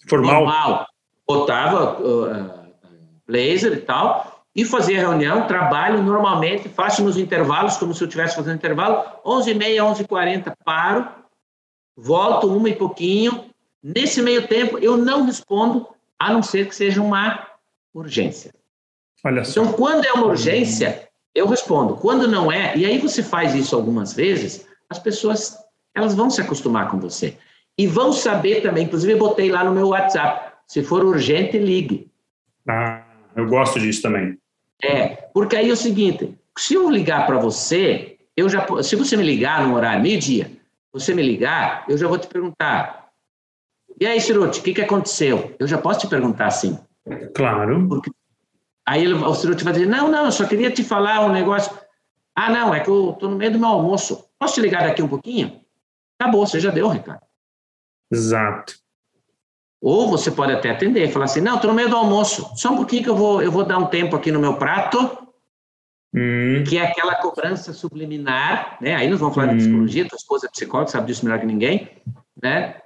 formal. normal, botava uh, blazer e tal, e fazia reunião, trabalho normalmente, faço nos intervalos, como se eu estivesse fazendo intervalo, 11h30, 11h40, paro, volto uma e pouquinho. Nesse meio tempo, eu não respondo, a não ser que seja uma urgência. Olha só. Então, quando é uma urgência, eu respondo. Quando não é, e aí você faz isso algumas vezes, as pessoas elas vão se acostumar com você. E vão saber também, inclusive eu botei lá no meu WhatsApp, se for urgente, ligue. Ah, eu gosto disso também. É, porque aí é o seguinte, se eu ligar para você, eu já, se você me ligar no horário meio-dia, você me ligar, eu já vou te perguntar. E aí, Ciruti, o que, que aconteceu? Eu já posso te perguntar assim. Claro. Porque aí ele, o Ciruti vai dizer, não, não, eu só queria te falar um negócio. Ah, não, é que eu estou no meio do meu almoço. Posso te ligar daqui um pouquinho? Acabou, você já deu o recado. Exato. Ou você pode até atender e falar assim, não, estou no meio do almoço, só um pouquinho que eu vou, eu vou dar um tempo aqui no meu prato, hum. que é aquela cobrança subliminar, né? Aí nós vamos falar hum. de psicologia, tua esposa é psicóloga, sabe disso melhor que ninguém, né?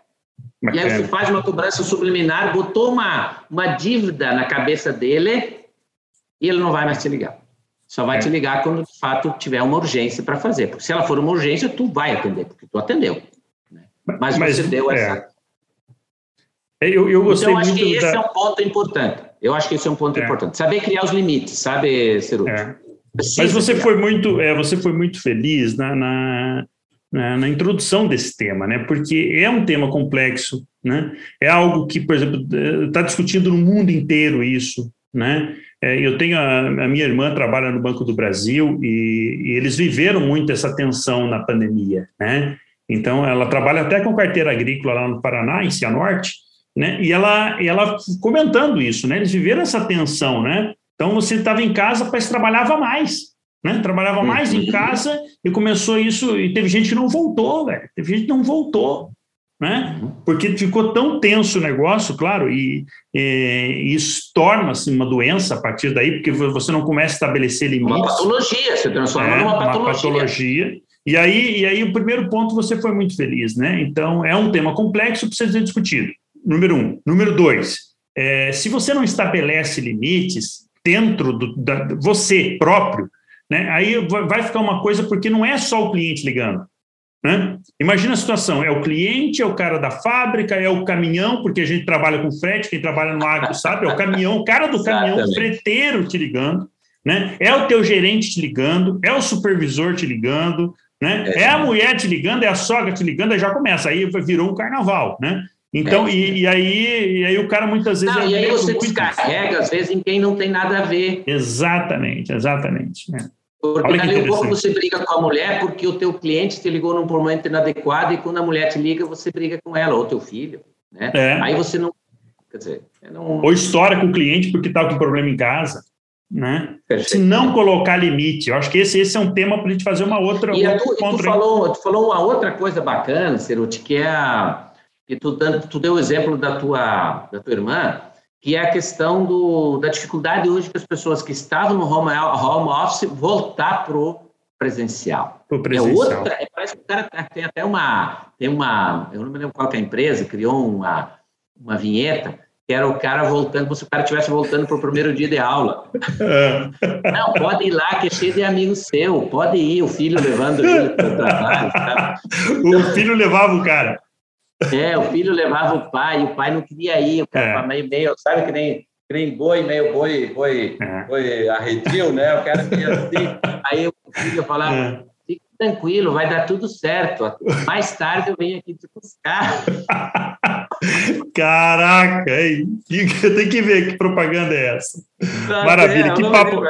Bacana. E aí você faz uma cobrança subliminar, botou uma, uma dívida na cabeça dele e ele não vai mais te ligar. Só vai é. te ligar quando, de fato, tiver uma urgência para fazer. Porque se ela for uma urgência, tu vai atender, porque tu atendeu. Né? Mas, Mas você deu essa... É é, eu, eu gostei então, acho muito que esse da... é um ponto importante. Eu acho que esse é um ponto é. importante. Saber criar os limites, sabe, Ceruto? É. Mas você foi muito, é, você foi muito feliz na, na, na, na, introdução desse tema, né? Porque é um tema complexo, né? É algo que, por exemplo, está discutindo no mundo inteiro isso, né? É, eu tenho a, a, minha irmã trabalha no Banco do Brasil e, e eles viveram muito essa tensão na pandemia, né? Então, ela trabalha até com carteira agrícola lá no Paraná, em Cianorte, né? E ela, ela comentando isso, né? Eles viveram essa tensão, né? Então você estava em casa, mas trabalhava mais, né? Trabalhava mais em uhum. casa e começou isso e teve gente que não voltou, velho. Teve gente que não voltou, né? Uhum. Porque ficou tão tenso o negócio, claro, e, e isso torna-se uma doença a partir daí, porque você não começa a estabelecer limites. Uma patologia, você transforma é, numa patologia. Uma patologia. E aí, e aí o primeiro ponto você foi muito feliz, né? Então é um tema complexo, precisa ser discutido número um. Número dois, é, se você não estabelece limites dentro do, da você próprio, né, aí vai ficar uma coisa porque não é só o cliente ligando. Né? Imagina a situação: é o cliente, é o cara da fábrica, é o caminhão, porque a gente trabalha com frete, quem trabalha no agro sabe, é o caminhão, o cara do caminhão, o freteiro te ligando, né? é o teu gerente te ligando, é o supervisor te ligando, né? é, é a mulher te ligando, é a sogra te ligando, aí já começa, aí virou um carnaval. Né? Então, é. e, e, aí, e aí o cara muitas vezes. Não, e aí você descarrega, às vezes, em quem não tem nada a ver. Exatamente, exatamente. É. Porque dali um pouco você briga com a mulher porque o teu cliente te ligou num momento inadequado e quando a mulher te liga, você briga com ela, ou teu filho. Né? É. Aí você não. Quer dizer, não... Ou história com o cliente porque está com problema em casa. Né? Se não colocar limite, eu acho que esse, esse é um tema para a gente fazer uma outra. E, tu, e tu, falou, tu falou uma outra coisa bacana, Ceruti, que é a que tu, tu deu o exemplo da tua, da tua irmã, que é a questão do, da dificuldade hoje que as pessoas que estavam no home, home office voltar para o presencial. Pro presencial. É outra, é, parece que o cara tem até uma, tem uma, eu não me lembro qual é a empresa, criou uma, uma vinheta, que era o cara voltando, como se o cara estivesse voltando para o primeiro dia de aula. É. Não, pode ir lá, que é cheio de amigo seu, pode ir, o filho levando ele para o trabalho. Tá? O filho levava o cara. É, o filho levava o pai, o pai não queria ir, o cara é. meio, meio, sabe que nem, que nem boi, meio boi, boi, é. boi arredio, né? O cara meio assim. Aí o filho falava, é. fique tranquilo, vai dar tudo certo. Mais tarde eu venho aqui te buscar. Caraca, hein? tem que ver que propaganda é essa. Maravilha, que papo,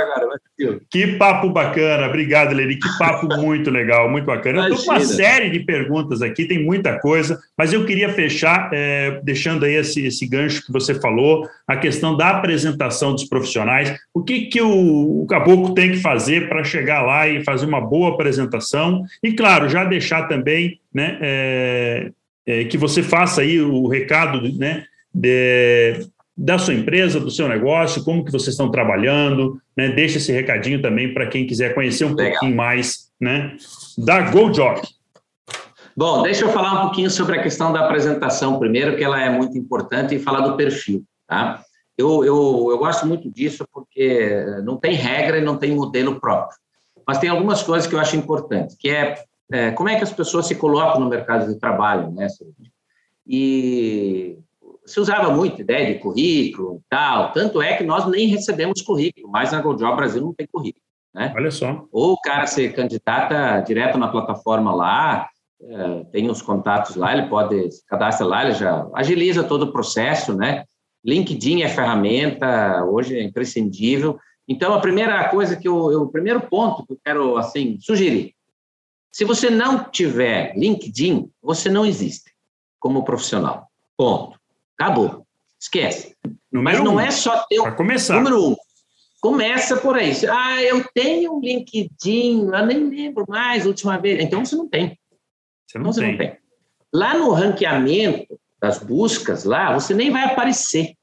que papo bacana. Obrigado, Leni, que papo muito legal, muito bacana. Eu estou com uma série de perguntas aqui, tem muita coisa, mas eu queria fechar é, deixando aí esse, esse gancho que você falou, a questão da apresentação dos profissionais. O que, que o, o caboclo tem que fazer para chegar lá e fazer uma boa apresentação? E, claro, já deixar também né, é, é, que você faça aí o recado né, de, da sua empresa, do seu negócio, como que vocês estão trabalhando, né? Deixa esse recadinho também para quem quiser conhecer um Legal. pouquinho mais, né? Da GoJob. Bom, deixa eu falar um pouquinho sobre a questão da apresentação primeiro, que ela é muito importante, e falar do perfil, tá? Eu, eu, eu gosto muito disso porque não tem regra e não tem modelo próprio. Mas tem algumas coisas que eu acho importantes, que é, é como é que as pessoas se colocam no mercado de trabalho, né? E se usava muito ideia de currículo e tal, tanto é que nós nem recebemos currículo, mas na GoJob Brasil não tem currículo, né? Olha só. Ou o cara se candidata direto na plataforma lá, é, tem os contatos lá, ele pode se cadastrar lá, ele já agiliza todo o processo, né? LinkedIn é ferramenta, hoje é imprescindível. Então, a primeira coisa que eu, eu, o primeiro ponto que eu quero, assim, sugerir, se você não tiver LinkedIn, você não existe como profissional. Ponto. Acabou. Esquece. Número Mas não um. é só ter... Para começar. Número um. Começa por aí. Ah, eu tenho um LinkedIn, eu nem lembro mais última vez. Então, você não tem. Você não, você tem. não tem. Lá no ranqueamento das buscas, lá, você nem vai aparecer.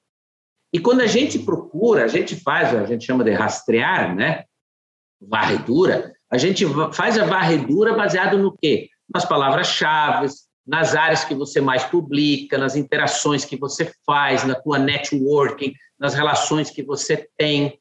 E quando a gente procura, a gente faz, a gente chama de rastrear, né? Varredura, a gente faz a varredura baseado no quê? Nas palavras-chave, nas áreas que você mais publica, nas interações que você faz, na tua networking, nas relações que você tem.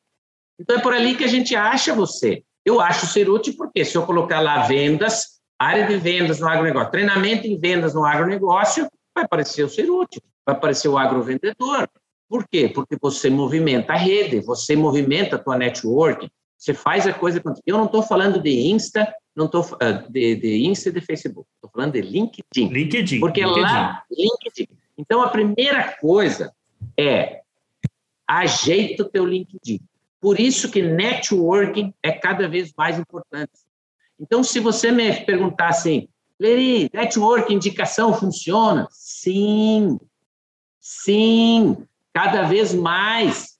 Então é por ali que a gente acha você. Eu acho ser útil porque se eu colocar lá vendas, área de vendas no agronegócio, treinamento em vendas no agronegócio, vai aparecer o ser útil, vai aparecer o agrovendedor. Por quê? Porque você movimenta a rede, você movimenta a tua network, você faz a coisa. Eu não estou falando de Insta, não estou uh, de, de Insta e de Facebook, estou falando de LinkedIn. LinkedIn. Porque LinkedIn. lá, LinkedIn. Então, a primeira coisa é ajeita o teu LinkedIn. Por isso que networking é cada vez mais importante. Então, se você me perguntar assim, Leri, network, indicação funciona? Sim, sim, cada vez mais.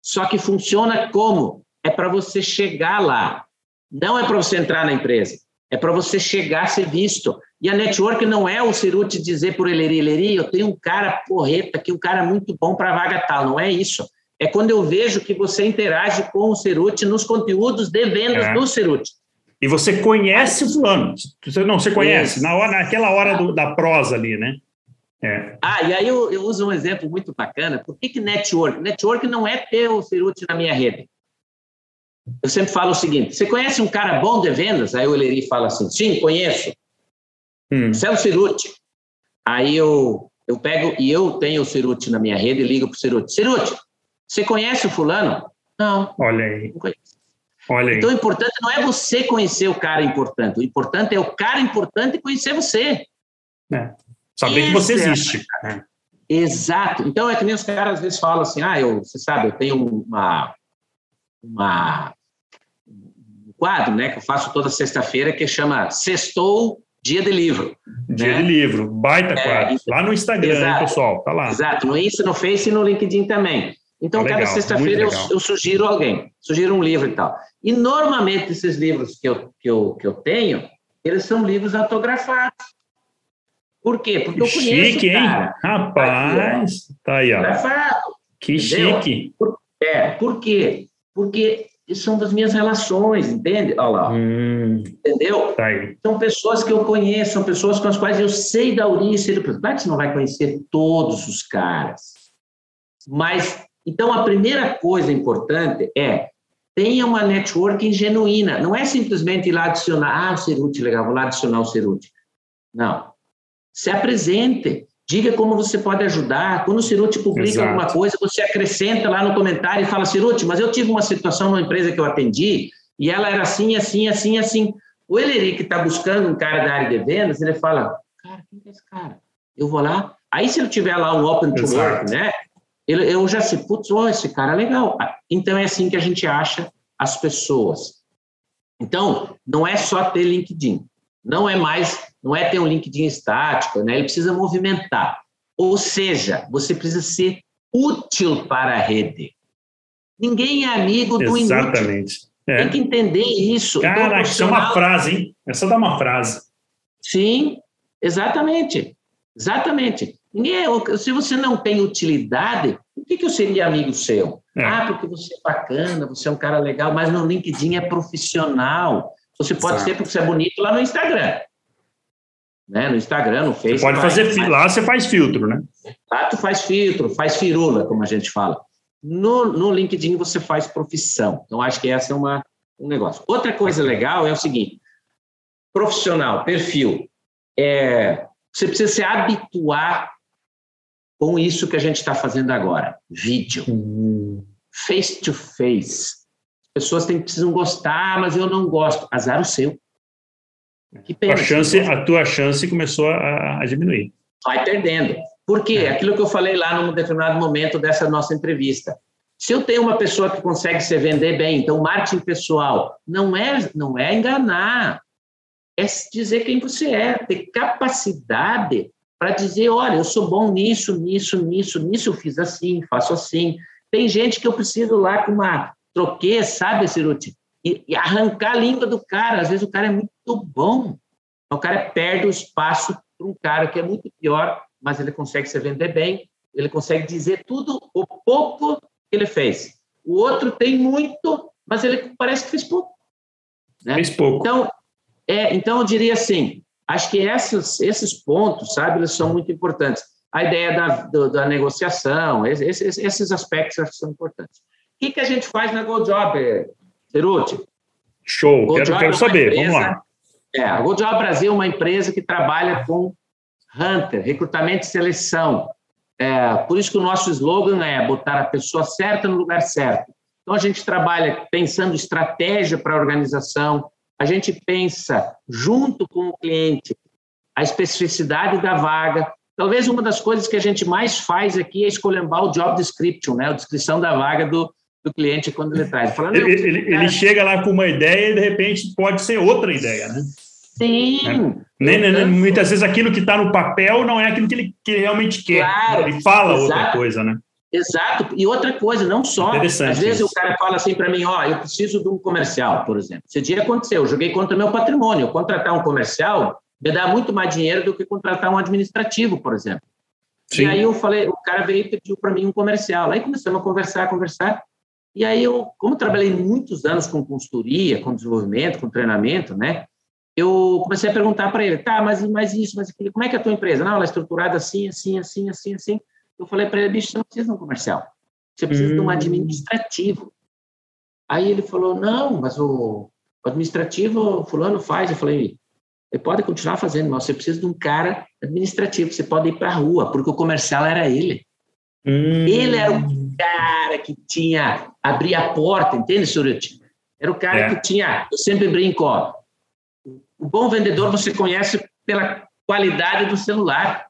Só que funciona como? É para você chegar lá. Não é para você entrar na empresa. É para você chegar a ser visto. E a network não é o Cirute dizer por Eleri, Eleri, eu tenho um cara porreta aqui, um cara muito bom para vaga tal. Não é isso. É quando eu vejo que você interage com o Cirute nos conteúdos de vendas é. do Cirute. E você conhece o fulano. Você, não, você conhece, na hora, naquela hora do, da prosa ali, né? É. Ah, e aí eu, eu, uso um exemplo muito bacana. Por que, que network? Network não é ter o Cerute na minha rede. Eu sempre falo o seguinte: você conhece um cara bom de vendas? Aí o Eleri fala assim: sim, conheço. Hum. É o Cerute. Aí eu, eu pego e eu tenho o Cerute na minha rede e ligo para o Cerute: Cerute, você conhece o fulano? Não. Olha aí. Não. Olha então, o importante não é você conhecer o cara importante, o importante é o cara importante conhecer você. É. Saber que você existe. É. Exato. Então, é que nem os caras às vezes falam assim, ah, eu, você sabe, eu tenho uma, uma um quadro, né, que eu faço toda sexta-feira, que chama Sextou Dia de Livro. Dia né? de livro, baita é, quadro. Lá no Instagram, exato, hein, pessoal? Tá lá. Exato, no Insta, no Face e no LinkedIn também. Então, tá cada sexta-feira eu, eu, sugiro alguém, sugiro um livro e tal. E normalmente esses livros que eu, que eu, que eu tenho, eles são livros autografados. Por quê? Porque eu conheço chique, cara. hein? Rapaz, tá aí, ó. Autografado. Que entendeu? chique. Por, é, por quê? Porque são das minhas relações, entende? Olha lá. Hum, entendeu? Tá. São pessoas que eu conheço, são pessoas com as quais eu sei da origem. Claro que você não vai conhecer todos os caras. Mas, então, a primeira coisa importante é tenha uma networking genuína. Não é simplesmente ir lá adicionar, ah, o Cerute, legal, vou lá adicionar o Cerute. Não. Se apresente. Diga como você pode ajudar. Quando o Cerute publica Exato. alguma coisa, você acrescenta lá no comentário e fala, Cerute, mas eu tive uma situação numa empresa que eu atendi e ela era assim, assim, assim, assim. O Eleri, que está buscando um cara da área de vendas, ele fala, cara, quem é esse cara? Eu vou lá. Aí, se ele tiver lá um open to Exato. work, né? eu já sei, putz, oh, esse cara é legal. Então é assim que a gente acha as pessoas. Então, não é só ter LinkedIn. Não é mais, não é ter um LinkedIn estático, né? Ele precisa movimentar. Ou seja, você precisa ser útil para a rede. Ninguém é amigo do inútil. Exatamente. É. Tem que entender isso. Cara, então, isso é uma frase, hein? Essa dá uma frase. Sim, exatamente. Exatamente. É se você não tem utilidade, por que, que eu seria amigo seu? É. Ah, porque você é bacana, você é um cara legal, mas no LinkedIn é profissional. Você pode Exato. ser porque você é bonito lá no Instagram. Né? No Instagram, no Facebook. Você pode fazer mas... lá, você faz filtro, né? Lá tu faz filtro, faz firula, como a gente fala. No, no LinkedIn você faz profissão. Então, acho que essa é uma, um negócio. Outra coisa legal é o seguinte: profissional, perfil. É, você precisa se habituar com isso que a gente está fazendo agora: vídeo, uhum. face to face. As pessoas têm, precisam gostar, mas eu não gosto. Azar o seu. Que pena. A, chance, a tua chance começou a, a diminuir. Vai perdendo. Por quê? É. Aquilo que eu falei lá num determinado momento dessa nossa entrevista. Se eu tenho uma pessoa que consegue se vender bem, então marketing pessoal não é não é enganar, é dizer quem você é, ter capacidade para dizer, olha, eu sou bom nisso, nisso, nisso, nisso eu fiz assim, faço assim. Tem gente que eu preciso lá com uma troquê, sabe, Ciruti? E, e arrancar a língua do cara. Às vezes o cara é muito bom. O cara perde o espaço para um cara que é muito pior mas ele consegue se vender bem, ele consegue dizer tudo o pouco que ele fez. O outro tem muito, mas ele parece que fez pouco. Né? Fez pouco. Então, é, então, eu diria assim, acho que esses, esses pontos, sabe, eles são muito importantes. A ideia da, do, da negociação, esses, esses aspectos acho que são importantes. O que, que a gente faz na GoJob, Ceruti? Show, quero, quero saber, empresa, vamos lá. É, a GoJob Brasil é uma empresa que trabalha com Hunter, recrutamento e seleção. É, por isso que o nosso slogan é botar a pessoa certa no lugar certo. Então, a gente trabalha pensando estratégia para a organização, a gente pensa junto com o cliente a especificidade da vaga. Talvez uma das coisas que a gente mais faz aqui é escolher o job description, né? a descrição da vaga do, do cliente quando ele traz. Falando, ele, ele, ele chega lá com uma ideia e, de repente, pode ser outra ideia, né? Sim. Né? né, né muitas vezes aquilo que está no papel não é aquilo que ele, que realmente quer. Claro, ele fala exato, outra coisa, né? Exato. E outra coisa, não só. Às vezes isso. o cara fala assim para mim: ó, eu preciso de um comercial, por exemplo. Esse dia aconteceu, eu joguei contra meu patrimônio. Eu contratar um comercial me dá muito mais dinheiro do que contratar um administrativo, por exemplo. Sim. E aí eu falei, o cara veio e pediu para mim um comercial. Aí começamos a conversar, conversar. E aí eu, como trabalhei muitos anos com consultoria, com desenvolvimento, com treinamento, né? eu comecei a perguntar para ele, tá, mas, mas isso, mas aquilo, como é que é a tua empresa? Não, ela é estruturada assim, assim, assim, assim, assim. Eu falei para ele, bicho, você não precisa de um comercial, você precisa hum. de um hum. administrativo. Aí ele falou, não, mas o, o administrativo fulano faz. Eu falei, ele pode continuar fazendo, mas você precisa de um cara administrativo, você pode ir para a rua, porque o comercial era ele. Hum. Ele era o cara que tinha, abria a porta, entende, Suruti? Era o cara é. que tinha, eu sempre brinco, ó, o bom vendedor você conhece pela qualidade do celular,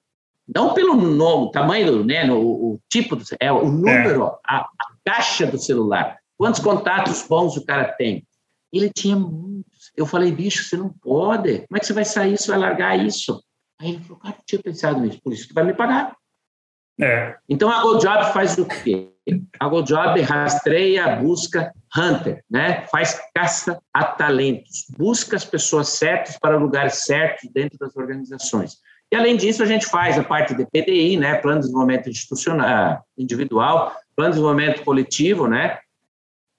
não pelo nome, tamanho, né, no, o tipo, do, é o número, é. A, a, caixa do celular. Quantos contatos bons o cara tem? Ele tinha muitos. Eu falei, bicho, você não pode. Como é que você vai sair? Você vai largar isso? Aí ele falou, cara, eu tinha pensado nisso, por isso que vai me pagar. É. Então a GoJob faz o quê? A GoJob rastreia, busca hunter, né? Faz caça a talentos, busca as pessoas certas para lugares certos dentro das organizações. E além disso, a gente faz a parte de PDI, né? Plano de desenvolvimento institucional, individual, plano de desenvolvimento coletivo, né?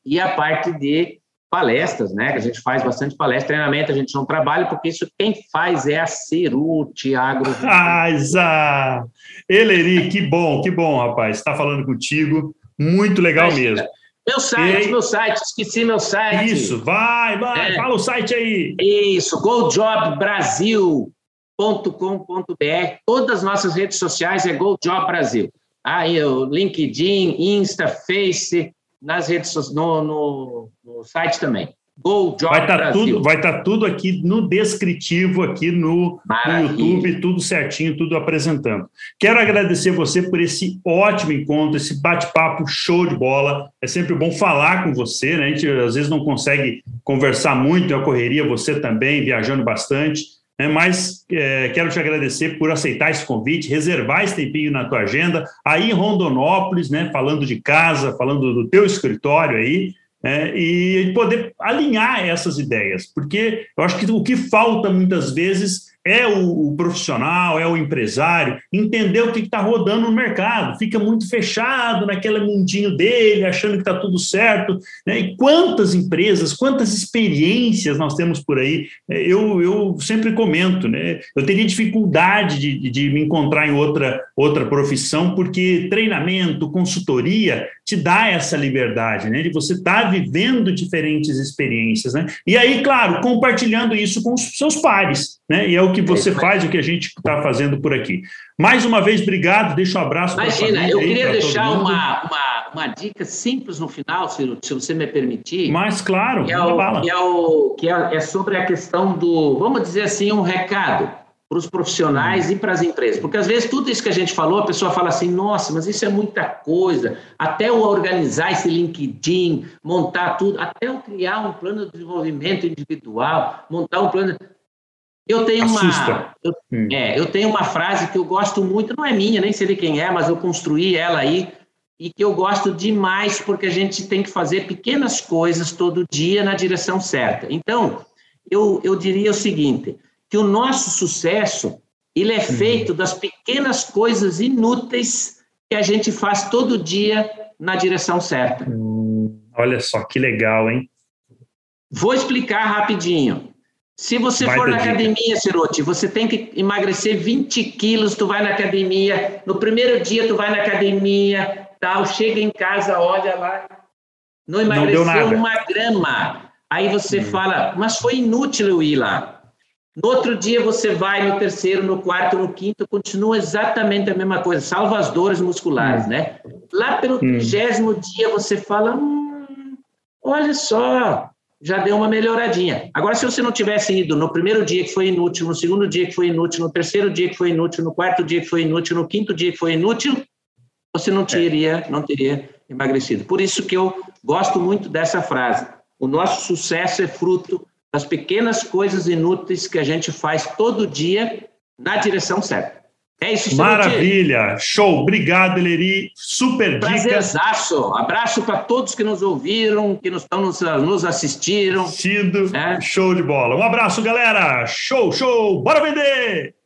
E a parte de palestras, né? Que a gente faz bastante palestra, treinamento a gente não trabalha, porque isso quem faz é a Ceru, Tiago. Exato. Eleri, que bom, que bom, rapaz. Está falando contigo. Muito legal mesmo. Meu site, e... meu site, esqueci meu site. Isso, vai, vai, é. fala o site aí. Isso, gojobbrasil.com.br. Todas as nossas redes sociais é GoJob Brasil. Aí o LinkedIn, Insta, Face, nas redes no, no, no site também. Go Job vai estar tá tudo vai estar tá tudo aqui no descritivo aqui no, no, YouTube tudo certinho tudo apresentando. Quero agradecer você por esse ótimo encontro esse bate-papo show de bola. É sempre bom falar com você né? A gente às vezes não consegue conversar muito é correria você também viajando bastante né? mas é, quero te agradecer por aceitar esse convite, reservar esse tempinho na tua agenda, aí em Rondonópolis, né, falando de casa, falando do teu escritório aí, é, e poder alinhar essas ideias, porque eu acho que o que falta muitas vezes é o, profissional, é o empresário, entender o que está rodando no mercado, fica muito fechado naquele mundinho dele, achando que está tudo certo. Né? E quantas empresas, quantas experiências nós temos por aí? É, eu, eu sempre comento, né? eu teria dificuldade de, de me encontrar em outra, outra profissão, porque treinamento, consultoria te dá essa liberdade, né? de você estar tá vivendo diferentes experiências. Né? E aí, claro, compartilhando isso com os seus pares. Né? E é o que você faz, o que a gente está fazendo por aqui. Mais uma vez, obrigado. Deixa um abraço para Imagina, eu queria deixar uma, uma, uma, dica simples no final, se, se você me permitir. Mas, claro, que é, o, que, é, o, que é, é sobre a questão do, vamos dizer assim, um recado para os profissionais e para as empresas. Porque às vezes tudo isso que a gente falou, a pessoa fala assim, nossa, mas isso é muita coisa. Até eu organizar esse LinkedIn, montar tudo, até eu criar um plano de desenvolvimento individual, montar um plano. Eu tenho uma, eu, hum. é, eu tenho uma frase que eu gosto muito, não é minha, nem sei de quem é, mas eu construí ela aí e que eu gosto demais porque a gente tem que fazer pequenas coisas todo dia na direção certa. Então, eu, eu diria o seguinte, que o nosso sucesso ele é feito das pequenas coisas inúteis que a gente faz todo dia na direção certa. Hum, olha só que legal, hein? Vou explicar rapidinho. Se você vai for na dica. academia, Cirote, você tem que emagrecer 20 quilos, tu vai na academia, no primeiro dia tu vai na academia, tal, chega em casa, olha lá, não emagreceu não uma grama. Aí você hum. fala, mas foi inútil eu ir lá. No outro dia você vai no terceiro, no quarto, no quinto, continua exatamente a mesma coisa, salvo as dores musculares, hum. né? Lá pelo hum. trigésimo dia você fala, hum, olha só, já deu uma melhoradinha. Agora, se você não tivesse ido no primeiro dia que foi inútil, no segundo dia que foi inútil, no terceiro dia que foi inútil, no quarto dia que foi inútil, no quinto dia que foi inútil, você não teria, não teria emagrecido. Por isso que eu gosto muito dessa frase. O nosso sucesso é fruto das pequenas coisas inúteis que a gente faz todo dia na direção certa. É isso, Maravilha, show. Obrigado, Eleri. Super Prazerzaço. Abraço para todos que nos ouviram, que nos, estão nos, nos assistiram. Assistindo. É. Show de bola. Um abraço, galera. Show, show. Bora vender!